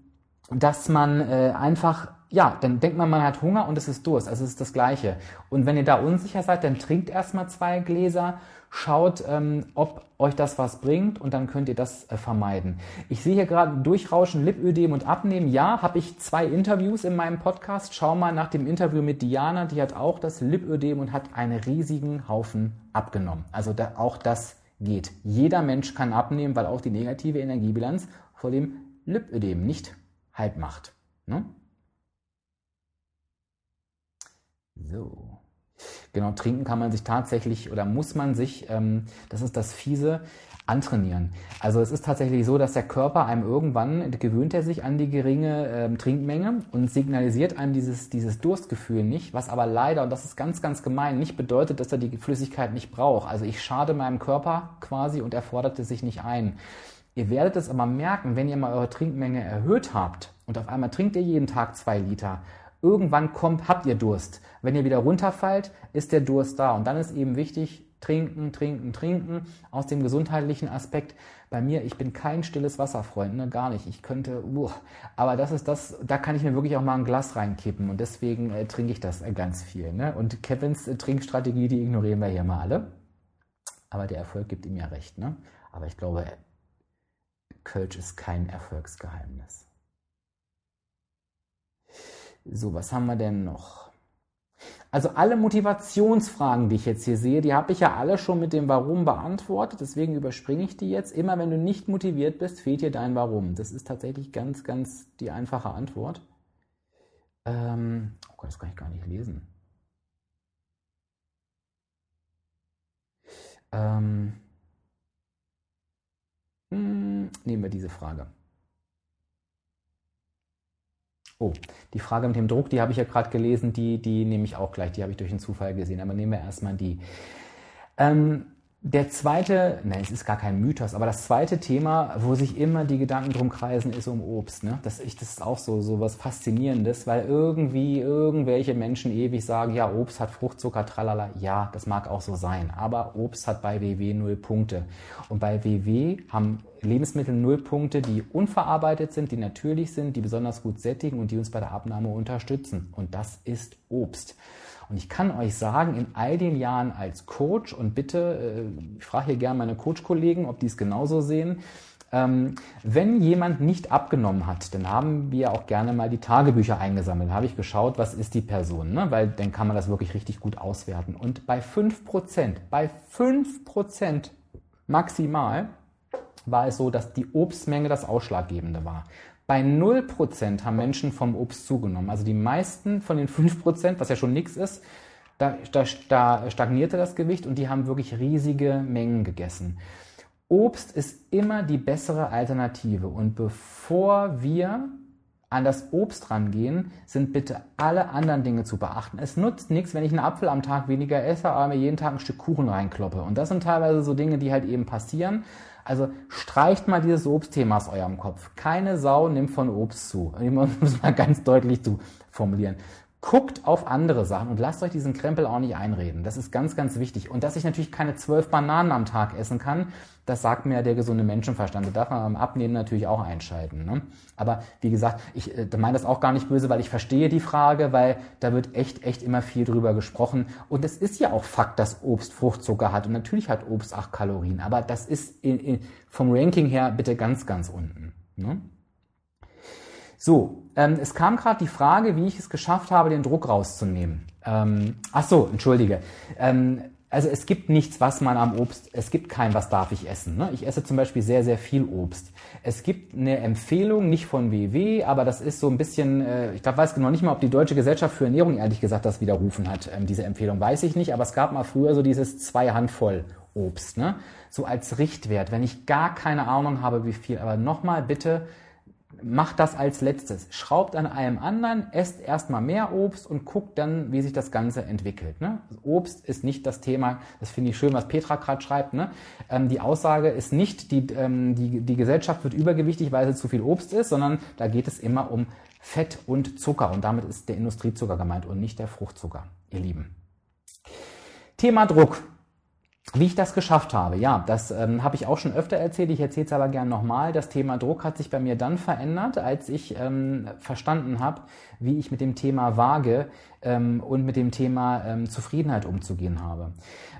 dass man äh, einfach, ja, dann denkt man, man hat Hunger und es ist Durst. Also es ist das Gleiche. Und wenn ihr da unsicher seid, dann trinkt erstmal zwei Gläser, schaut, ähm, ob euch das was bringt und dann könnt ihr das äh, vermeiden. Ich sehe hier gerade Durchrauschen, Lipödem und Abnehmen. Ja, habe ich zwei Interviews in meinem Podcast. Schau mal nach dem Interview mit Diana, die hat auch das Lipödem und hat einen riesigen Haufen abgenommen. Also da, auch das geht. Jeder Mensch kann abnehmen, weil auch die negative Energiebilanz vor dem Lipödem nicht halt macht. Ne? So. Genau, trinken kann man sich tatsächlich oder muss man sich, ähm, das ist das Fiese, antrainieren. Also es ist tatsächlich so, dass der Körper einem irgendwann gewöhnt er sich an die geringe ähm, Trinkmenge und signalisiert einem dieses, dieses Durstgefühl nicht, was aber leider, und das ist ganz, ganz gemein, nicht bedeutet, dass er die Flüssigkeit nicht braucht. Also ich schade meinem Körper quasi und er forderte sich nicht ein. Ihr werdet es aber merken, wenn ihr mal eure Trinkmenge erhöht habt und auf einmal trinkt ihr jeden Tag zwei Liter. Irgendwann kommt, habt ihr Durst. Wenn ihr wieder runterfallt, ist der Durst da. Und dann ist eben wichtig, trinken, trinken, trinken. Aus dem gesundheitlichen Aspekt. Bei mir, ich bin kein stilles Wasserfreund, ne, gar nicht. Ich könnte, uh, aber das ist das, da kann ich mir wirklich auch mal ein Glas reinkippen und deswegen äh, trinke ich das äh, ganz viel. Ne? Und Kevins äh, Trinkstrategie, die ignorieren wir hier mal alle. Aber der Erfolg gibt ihm ja recht. Ne? Aber ich glaube, Kölsch ist kein Erfolgsgeheimnis. So, was haben wir denn noch? Also alle Motivationsfragen, die ich jetzt hier sehe, die habe ich ja alle schon mit dem Warum beantwortet. Deswegen überspringe ich die jetzt. Immer wenn du nicht motiviert bist, fehlt dir dein Warum. Das ist tatsächlich ganz, ganz die einfache Antwort. Ähm, oh Gott, das kann ich gar nicht lesen. Ähm, hm, nehmen wir diese Frage. Oh, die Frage mit dem Druck, die habe ich ja gerade gelesen, die, die nehme ich auch gleich, die habe ich durch einen Zufall gesehen, aber nehmen wir erstmal die. Ähm, Der zweite, nein, es ist gar kein Mythos, aber das zweite Thema, wo sich immer die Gedanken drum kreisen, ist um Obst. Ne? Das, ich, das ist auch so, so was Faszinierendes, weil irgendwie irgendwelche Menschen ewig sagen, ja, Obst hat Fruchtzucker, tralala. Ja, das mag auch so sein. Aber Obst hat bei WW null Punkte. Und bei WW haben Lebensmittel null Punkte, die unverarbeitet sind, die natürlich sind, die besonders gut sättigen und die uns bei der Abnahme unterstützen. Und das ist Obst. Und ich kann euch sagen, in all den Jahren als Coach, und bitte, äh, ich frage hier gerne meine Coach-Kollegen, ob die es genauso sehen, ähm, wenn jemand nicht abgenommen hat, dann haben wir auch gerne mal die Tagebücher eingesammelt. Habe ich geschaut, was ist die Person, ne? weil dann kann man das wirklich richtig gut auswerten. Und bei 5%, bei 5% maximal war es so, dass die Obstmenge das Ausschlaggebende war. Bei 0% haben Menschen vom Obst zugenommen. Also die meisten von den 5%, was ja schon nichts ist, da, da, da stagnierte das Gewicht und die haben wirklich riesige Mengen gegessen. Obst ist immer die bessere Alternative. Und bevor wir an das Obst rangehen, sind bitte alle anderen Dinge zu beachten. Es nutzt nichts, wenn ich einen Apfel am Tag weniger esse, aber mir jeden Tag ein Stück Kuchen reinkloppe. Und das sind teilweise so Dinge, die halt eben passieren. Also streicht mal dieses Obstthema aus eurem Kopf. Keine Sau nimmt von Obst zu. Ich muss mal ganz deutlich zu formulieren. Guckt auf andere Sachen und lasst euch diesen Krempel auch nicht einreden. Das ist ganz, ganz wichtig. Und dass ich natürlich keine zwölf Bananen am Tag essen kann, das sagt mir der gesunde Menschenverstand. Da darf man beim Abnehmen natürlich auch einschalten. Ne? Aber wie gesagt, ich äh, meine das auch gar nicht böse, weil ich verstehe die Frage, weil da wird echt, echt immer viel drüber gesprochen. Und es ist ja auch Fakt, dass Obst Fruchtzucker hat. Und natürlich hat Obst acht Kalorien. Aber das ist in, in, vom Ranking her bitte ganz, ganz unten. Ne? So, ähm, es kam gerade die Frage, wie ich es geschafft habe, den Druck rauszunehmen. Ähm, ach so, entschuldige. Ähm, also es gibt nichts, was man am Obst, es gibt kein, was darf ich essen. Ne? Ich esse zum Beispiel sehr, sehr viel Obst. Es gibt eine Empfehlung, nicht von WW, aber das ist so ein bisschen, äh, ich glaube, weiß genau nicht mal, ob die Deutsche Gesellschaft für Ernährung ehrlich gesagt das widerrufen hat, ähm, diese Empfehlung, weiß ich nicht, aber es gab mal früher so dieses zwei Handvoll Obst, ne? so als Richtwert, wenn ich gar keine Ahnung habe, wie viel. Aber nochmal bitte, macht das als letztes. Schraubt an allem anderen, esst erstmal mehr Obst und guckt dann, wie sich das Ganze entwickelt. Ne? Obst ist nicht das Thema, das finde ich schön, was Petra gerade schreibt. Ne? Ähm, die Aussage ist nicht, die, ähm, die, die Gesellschaft wird übergewichtig, weil sie zu viel Obst ist, sondern da geht es immer um Fett und Zucker und damit ist der Industriezucker gemeint und nicht der Fruchtzucker, ihr Lieben. Thema Druck. Wie ich das geschafft habe, ja, das ähm, habe ich auch schon öfter erzählt. Ich erzähle es aber gern nochmal. Das Thema Druck hat sich bei mir dann verändert, als ich ähm, verstanden habe, wie ich mit dem Thema Waage ähm, und mit dem Thema ähm, Zufriedenheit umzugehen habe.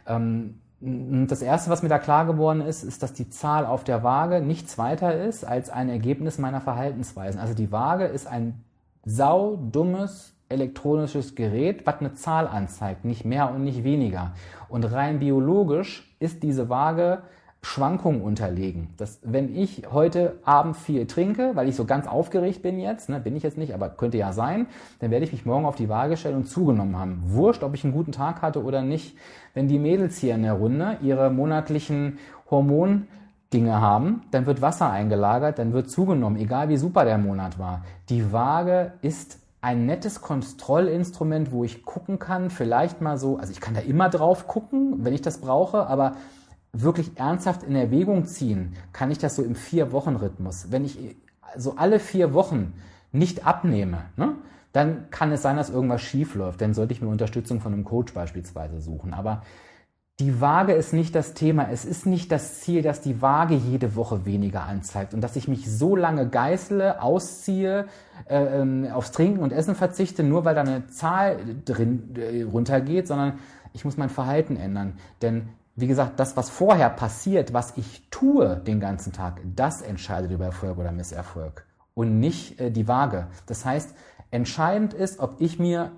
Ähm, das erste, was mir da klar geworden ist, ist, dass die Zahl auf der Waage nichts weiter ist als ein Ergebnis meiner Verhaltensweisen. Also die Waage ist ein saudummes elektronisches Gerät, was eine Zahl anzeigt, nicht mehr und nicht weniger. Und rein biologisch ist diese Waage Schwankungen unterlegen. Das, wenn ich heute Abend viel trinke, weil ich so ganz aufgeregt bin jetzt, ne, bin ich jetzt nicht, aber könnte ja sein, dann werde ich mich morgen auf die Waage stellen und zugenommen haben. Wurscht, ob ich einen guten Tag hatte oder nicht. Wenn die Mädels hier in der Runde ihre monatlichen Hormon Dinge haben, dann wird Wasser eingelagert, dann wird zugenommen, egal wie super der Monat war. Die Waage ist ein nettes Kontrollinstrument, wo ich gucken kann, vielleicht mal so, also ich kann da immer drauf gucken, wenn ich das brauche, aber wirklich ernsthaft in Erwägung ziehen, kann ich das so im Vier-Wochen-Rhythmus. Wenn ich so alle vier Wochen nicht abnehme, ne, dann kann es sein, dass irgendwas schief läuft. Dann sollte ich mir Unterstützung von einem Coach beispielsweise suchen. Aber die Waage ist nicht das Thema. Es ist nicht das Ziel, dass die Waage jede Woche weniger anzeigt und dass ich mich so lange geißle, ausziehe, äh, ähm, aufs Trinken und Essen verzichte, nur weil da eine Zahl drin äh, runtergeht, sondern ich muss mein Verhalten ändern. Denn wie gesagt, das, was vorher passiert, was ich tue den ganzen Tag, das entscheidet über Erfolg oder Misserfolg und nicht äh, die Waage. Das heißt, entscheidend ist, ob ich mir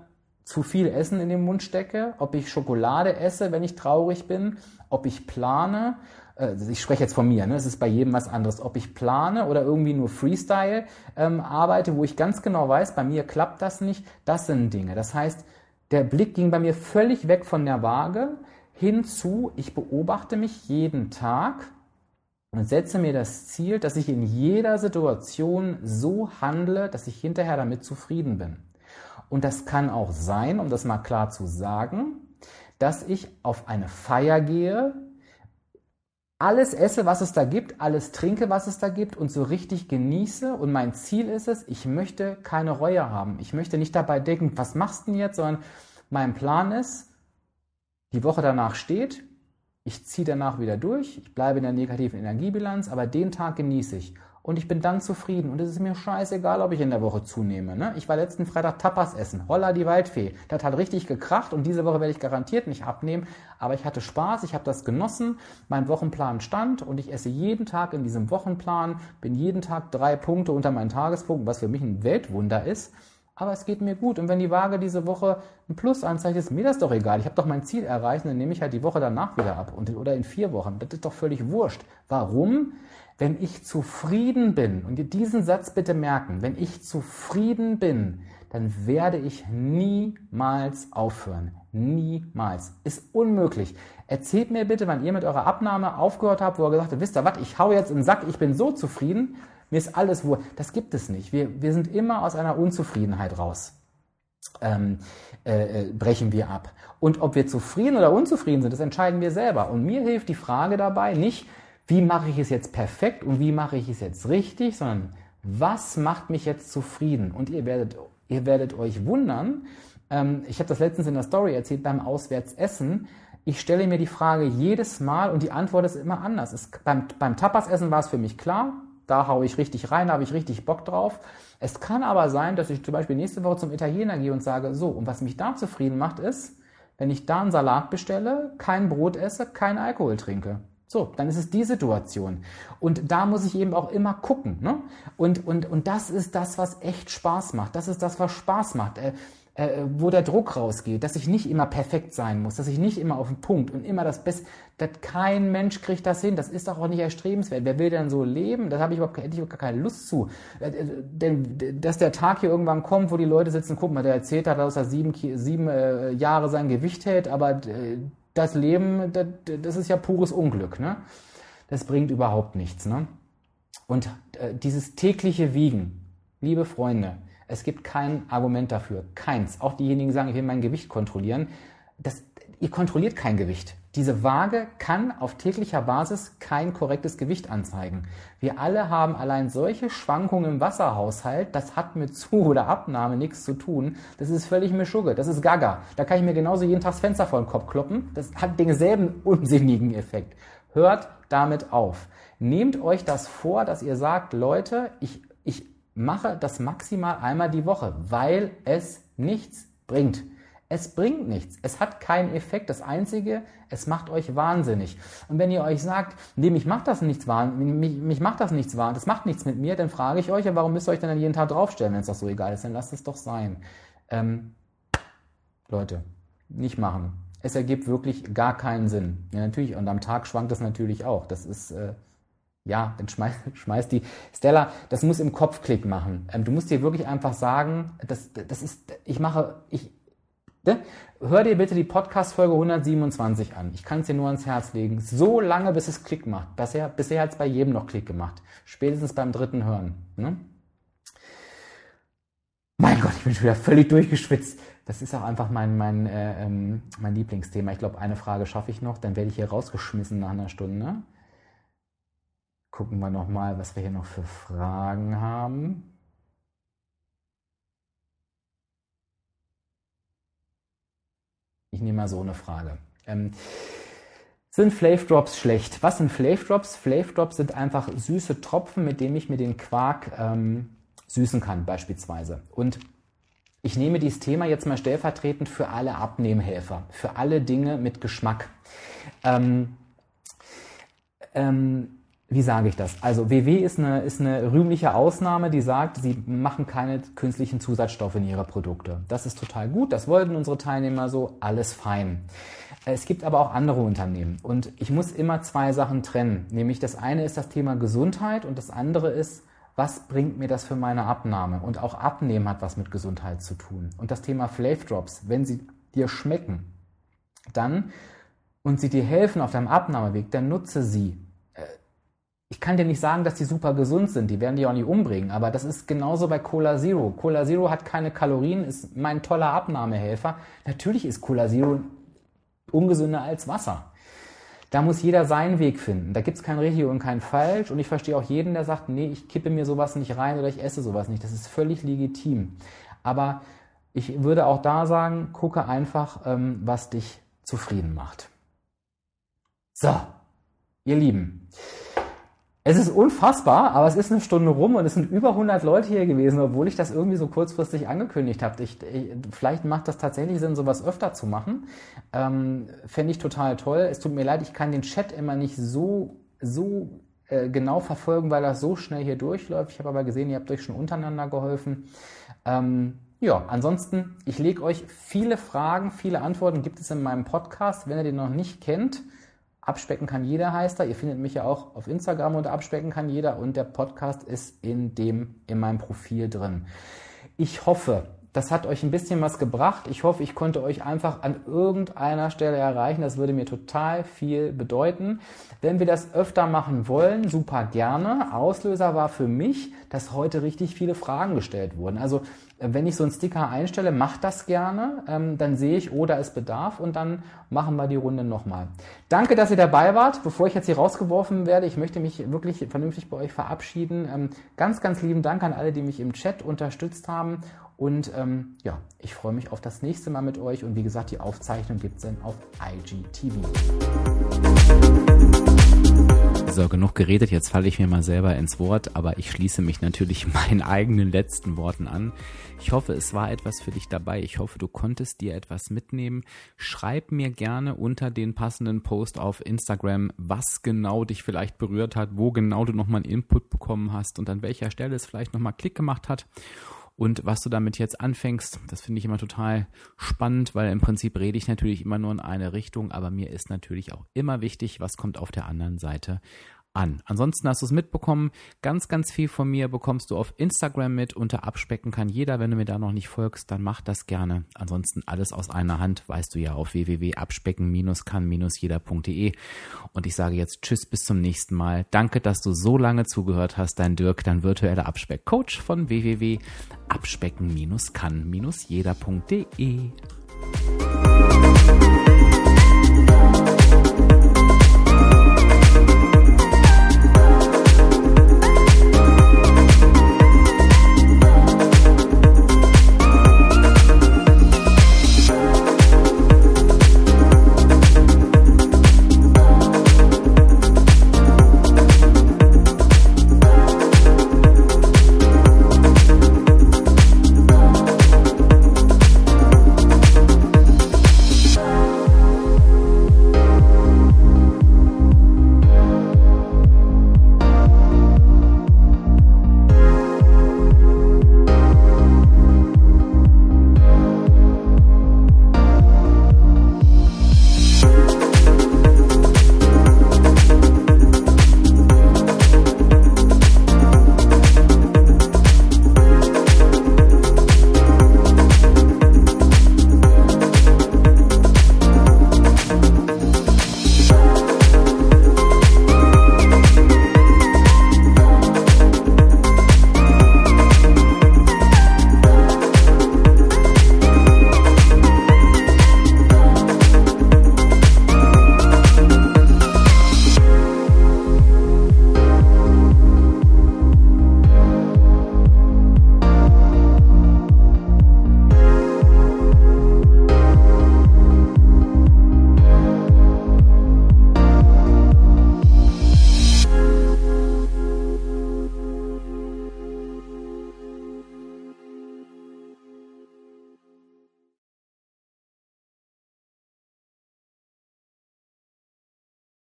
zu viel Essen in den Mund stecke, ob ich Schokolade esse, wenn ich traurig bin, ob ich plane, äh, ich spreche jetzt von mir, ne? das ist bei jedem was anderes, ob ich plane oder irgendwie nur Freestyle ähm, arbeite, wo ich ganz genau weiß, bei mir klappt das nicht, das sind Dinge. Das heißt, der Blick ging bei mir völlig weg von der Waage hinzu, ich beobachte mich jeden Tag und setze mir das Ziel, dass ich in jeder Situation so handle, dass ich hinterher damit zufrieden bin. Und das kann auch sein, um das mal klar zu sagen, dass ich auf eine Feier gehe alles esse, was es da gibt, alles trinke, was es da gibt und so richtig genieße. Und mein Ziel ist es, ich möchte keine Reue haben. Ich möchte nicht dabei denken, was machst du denn jetzt, sondern mein Plan ist, die Woche danach steht, ich ziehe danach wieder durch, ich bleibe in der negativen Energiebilanz, aber den Tag genieße ich und ich bin dann zufrieden. Und es ist mir scheißegal, ob ich in der Woche zunehme. Ne? Ich war letzten Freitag Tapas essen. Holla die Waldfee. Das hat richtig gekracht und diese Woche werde ich garantiert nicht abnehmen. Aber ich hatte Spaß, ich habe das genossen. Mein Wochenplan stand und ich esse jeden Tag in diesem Wochenplan, bin jeden Tag drei Punkte unter meinen Tagespunkten, was für mich ein Weltwunder ist. Aber es geht mir gut. Und wenn die Waage diese Woche ein Plus anzeigt, ist mir das doch egal. Ich habe doch mein Ziel erreicht und dann nehme ich halt die Woche danach wieder ab. Und, oder in vier Wochen. Das ist doch völlig wurscht. Warum? wenn ich zufrieden bin, und ihr diesen Satz bitte merken, wenn ich zufrieden bin, dann werde ich niemals aufhören. Niemals. Ist unmöglich. Erzählt mir bitte, wann ihr mit eurer Abnahme aufgehört habt, wo ihr gesagt habt, wisst ihr was, ich hau jetzt in den Sack, ich bin so zufrieden, mir ist alles wohl. Das gibt es nicht. Wir, wir sind immer aus einer Unzufriedenheit raus. Ähm, äh, äh, brechen wir ab. Und ob wir zufrieden oder unzufrieden sind, das entscheiden wir selber. Und mir hilft die Frage dabei nicht, wie mache ich es jetzt perfekt und wie mache ich es jetzt richtig, sondern was macht mich jetzt zufrieden? Und ihr werdet, ihr werdet euch wundern, ähm, ich habe das letztens in der Story erzählt, beim Auswärtsessen, ich stelle mir die Frage jedes Mal und die Antwort ist immer anders. Es, beim, beim Tapasessen war es für mich klar, da haue ich richtig rein, da habe ich richtig Bock drauf. Es kann aber sein, dass ich zum Beispiel nächste Woche zum Italiener gehe und sage, so, und was mich da zufrieden macht, ist, wenn ich da einen Salat bestelle, kein Brot esse, kein Alkohol trinke. So, dann ist es die Situation. Und da muss ich eben auch immer gucken. Ne? Und, und, und das ist das, was echt Spaß macht. Das ist das, was Spaß macht. Äh, wo der Druck rausgeht, dass ich nicht immer perfekt sein muss, dass ich nicht immer auf den Punkt und immer das Beste, dass kein Mensch kriegt das hin, das ist doch auch nicht erstrebenswert. Wer will denn so leben? Das habe ich überhaupt, hätte ich gar keine Lust zu. Äh, äh, denn, dass der Tag hier irgendwann kommt, wo die Leute sitzen, guck mal, der erzählt hat, dass er sieben, sieben äh, Jahre sein Gewicht hält, aber äh, das Leben, das, das ist ja pures Unglück. Ne? Das bringt überhaupt nichts. Ne? Und äh, dieses tägliche Wiegen, liebe Freunde, es gibt kein Argument dafür. Keins. Auch diejenigen, die sagen, ich will mein Gewicht kontrollieren. Das, ihr kontrolliert kein Gewicht. Diese Waage kann auf täglicher Basis kein korrektes Gewicht anzeigen. Wir alle haben allein solche Schwankungen im Wasserhaushalt, das hat mit Zu- oder Abnahme nichts zu tun. Das ist völlig Mischugge, das ist Gaga. Da kann ich mir genauso jeden Tag das Fenster vor den Kopf kloppen. Das hat denselben unsinnigen Effekt. Hört damit auf. Nehmt euch das vor, dass ihr sagt, Leute, ich, ich mache das maximal einmal die Woche, weil es nichts bringt. Es bringt nichts. Es hat keinen Effekt. Das Einzige, es macht euch wahnsinnig. Und wenn ihr euch sagt, nee, mich macht das nichts wahnsinnig, mich, mich macht das nichts wahnsinnig, das macht nichts mit mir, dann frage ich euch, ja, warum müsst ihr euch denn jeden Tag draufstellen, wenn es doch so egal ist? Dann lasst es doch sein. Ähm, Leute, nicht machen. Es ergibt wirklich gar keinen Sinn. Ja, natürlich, und am Tag schwankt das natürlich auch. Das ist, äh, ja, dann schmeißt schmeiß die. Stella, das muss im Kopf Klick machen. Ähm, du musst dir wirklich einfach sagen, das, das ist, ich mache, ich, Ne? Hör dir bitte die Podcast-Folge 127 an. Ich kann es dir nur ans Herz legen. So lange, bis es Klick macht. Bisher, bisher hat es bei jedem noch Klick gemacht. Spätestens beim dritten Hören. Ne? Mein Gott, ich bin schon wieder völlig durchgeschwitzt. Das ist auch einfach mein, mein, äh, ähm, mein Lieblingsthema. Ich glaube, eine Frage schaffe ich noch, dann werde ich hier rausgeschmissen nach einer Stunde. Gucken wir nochmal, was wir hier noch für Fragen haben. Ich nehme mal so eine Frage. Ähm, sind Flave Drops schlecht? Was sind Flave Drops? Flave Drops sind einfach süße Tropfen, mit denen ich mir den Quark ähm, süßen kann, beispielsweise. Und ich nehme dieses Thema jetzt mal stellvertretend für alle Abnehmhelfer, für alle Dinge mit Geschmack. Ähm, ähm, wie sage ich das? Also WW ist eine, ist eine rühmliche Ausnahme, die sagt, sie machen keine künstlichen Zusatzstoffe in ihre Produkte. Das ist total gut, das wollten unsere Teilnehmer so, alles fein. Es gibt aber auch andere Unternehmen und ich muss immer zwei Sachen trennen. Nämlich das eine ist das Thema Gesundheit und das andere ist, was bringt mir das für meine Abnahme? Und auch Abnehmen hat was mit Gesundheit zu tun. Und das Thema Flav Drops, wenn sie dir schmecken, dann und sie dir helfen auf deinem Abnahmeweg, dann nutze sie ich kann dir nicht sagen, dass die super gesund sind, die werden die auch nicht umbringen, aber das ist genauso bei Cola Zero. Cola Zero hat keine Kalorien, ist mein toller Abnahmehelfer. Natürlich ist Cola Zero ungesünder als Wasser. Da muss jeder seinen Weg finden. Da gibt es kein richtig und kein falsch. Und ich verstehe auch jeden, der sagt, nee, ich kippe mir sowas nicht rein oder ich esse sowas nicht. Das ist völlig legitim. Aber ich würde auch da sagen, gucke einfach, ähm, was dich zufrieden macht. So, ihr Lieben. Es ist unfassbar, aber es ist eine Stunde rum und es sind über 100 Leute hier gewesen, obwohl ich das irgendwie so kurzfristig angekündigt habe. Ich, ich, vielleicht macht das tatsächlich Sinn, sowas öfter zu machen. Ähm, Fände ich total toll. Es tut mir leid, ich kann den Chat immer nicht so, so äh, genau verfolgen, weil das so schnell hier durchläuft. Ich habe aber gesehen, ihr habt euch schon untereinander geholfen. Ähm, ja, ansonsten, ich lege euch viele Fragen, viele Antworten gibt es in meinem Podcast. Wenn ihr den noch nicht kennt, Abspecken kann jeder heißt er. Ihr findet mich ja auch auf Instagram unter Abspecken kann jeder und der Podcast ist in dem, in meinem Profil drin. Ich hoffe, das hat euch ein bisschen was gebracht. Ich hoffe, ich konnte euch einfach an irgendeiner Stelle erreichen. Das würde mir total viel bedeuten. Wenn wir das öfter machen wollen, super gerne. Auslöser war für mich, dass heute richtig viele Fragen gestellt wurden. Also wenn ich so einen Sticker einstelle, macht das gerne. Ähm, dann sehe ich, oh, da ist Bedarf und dann machen wir die Runde nochmal. Danke, dass ihr dabei wart. Bevor ich jetzt hier rausgeworfen werde, ich möchte mich wirklich vernünftig bei euch verabschieden. Ähm, ganz, ganz lieben Dank an alle, die mich im Chat unterstützt haben. Und ähm, ja, ich freue mich auf das nächste Mal mit euch. Und wie gesagt, die Aufzeichnung gibt es dann auf IGTV. So, genug geredet, jetzt falle ich mir mal selber ins Wort, aber ich schließe mich natürlich meinen eigenen letzten Worten an. Ich hoffe, es war etwas für dich dabei. Ich hoffe, du konntest dir etwas mitnehmen. Schreib mir gerne unter den passenden Post auf Instagram, was genau dich vielleicht berührt hat, wo genau du nochmal einen Input bekommen hast und an welcher Stelle es vielleicht nochmal Klick gemacht hat. Und was du damit jetzt anfängst, das finde ich immer total spannend, weil im Prinzip rede ich natürlich immer nur in eine Richtung, aber mir ist natürlich auch immer wichtig, was kommt auf der anderen Seite an. Ansonsten hast du es mitbekommen. Ganz, ganz viel von mir bekommst du auf Instagram mit. Unter Abspecken kann jeder. Wenn du mir da noch nicht folgst, dann mach das gerne. Ansonsten alles aus einer Hand weißt du ja auf www.abspecken-kann-jeder.de. Und ich sage jetzt Tschüss, bis zum nächsten Mal. Danke, dass du so lange zugehört hast. Dein Dirk, dein virtueller Abspeck-Coach von www.abspecken-kann-jeder.de.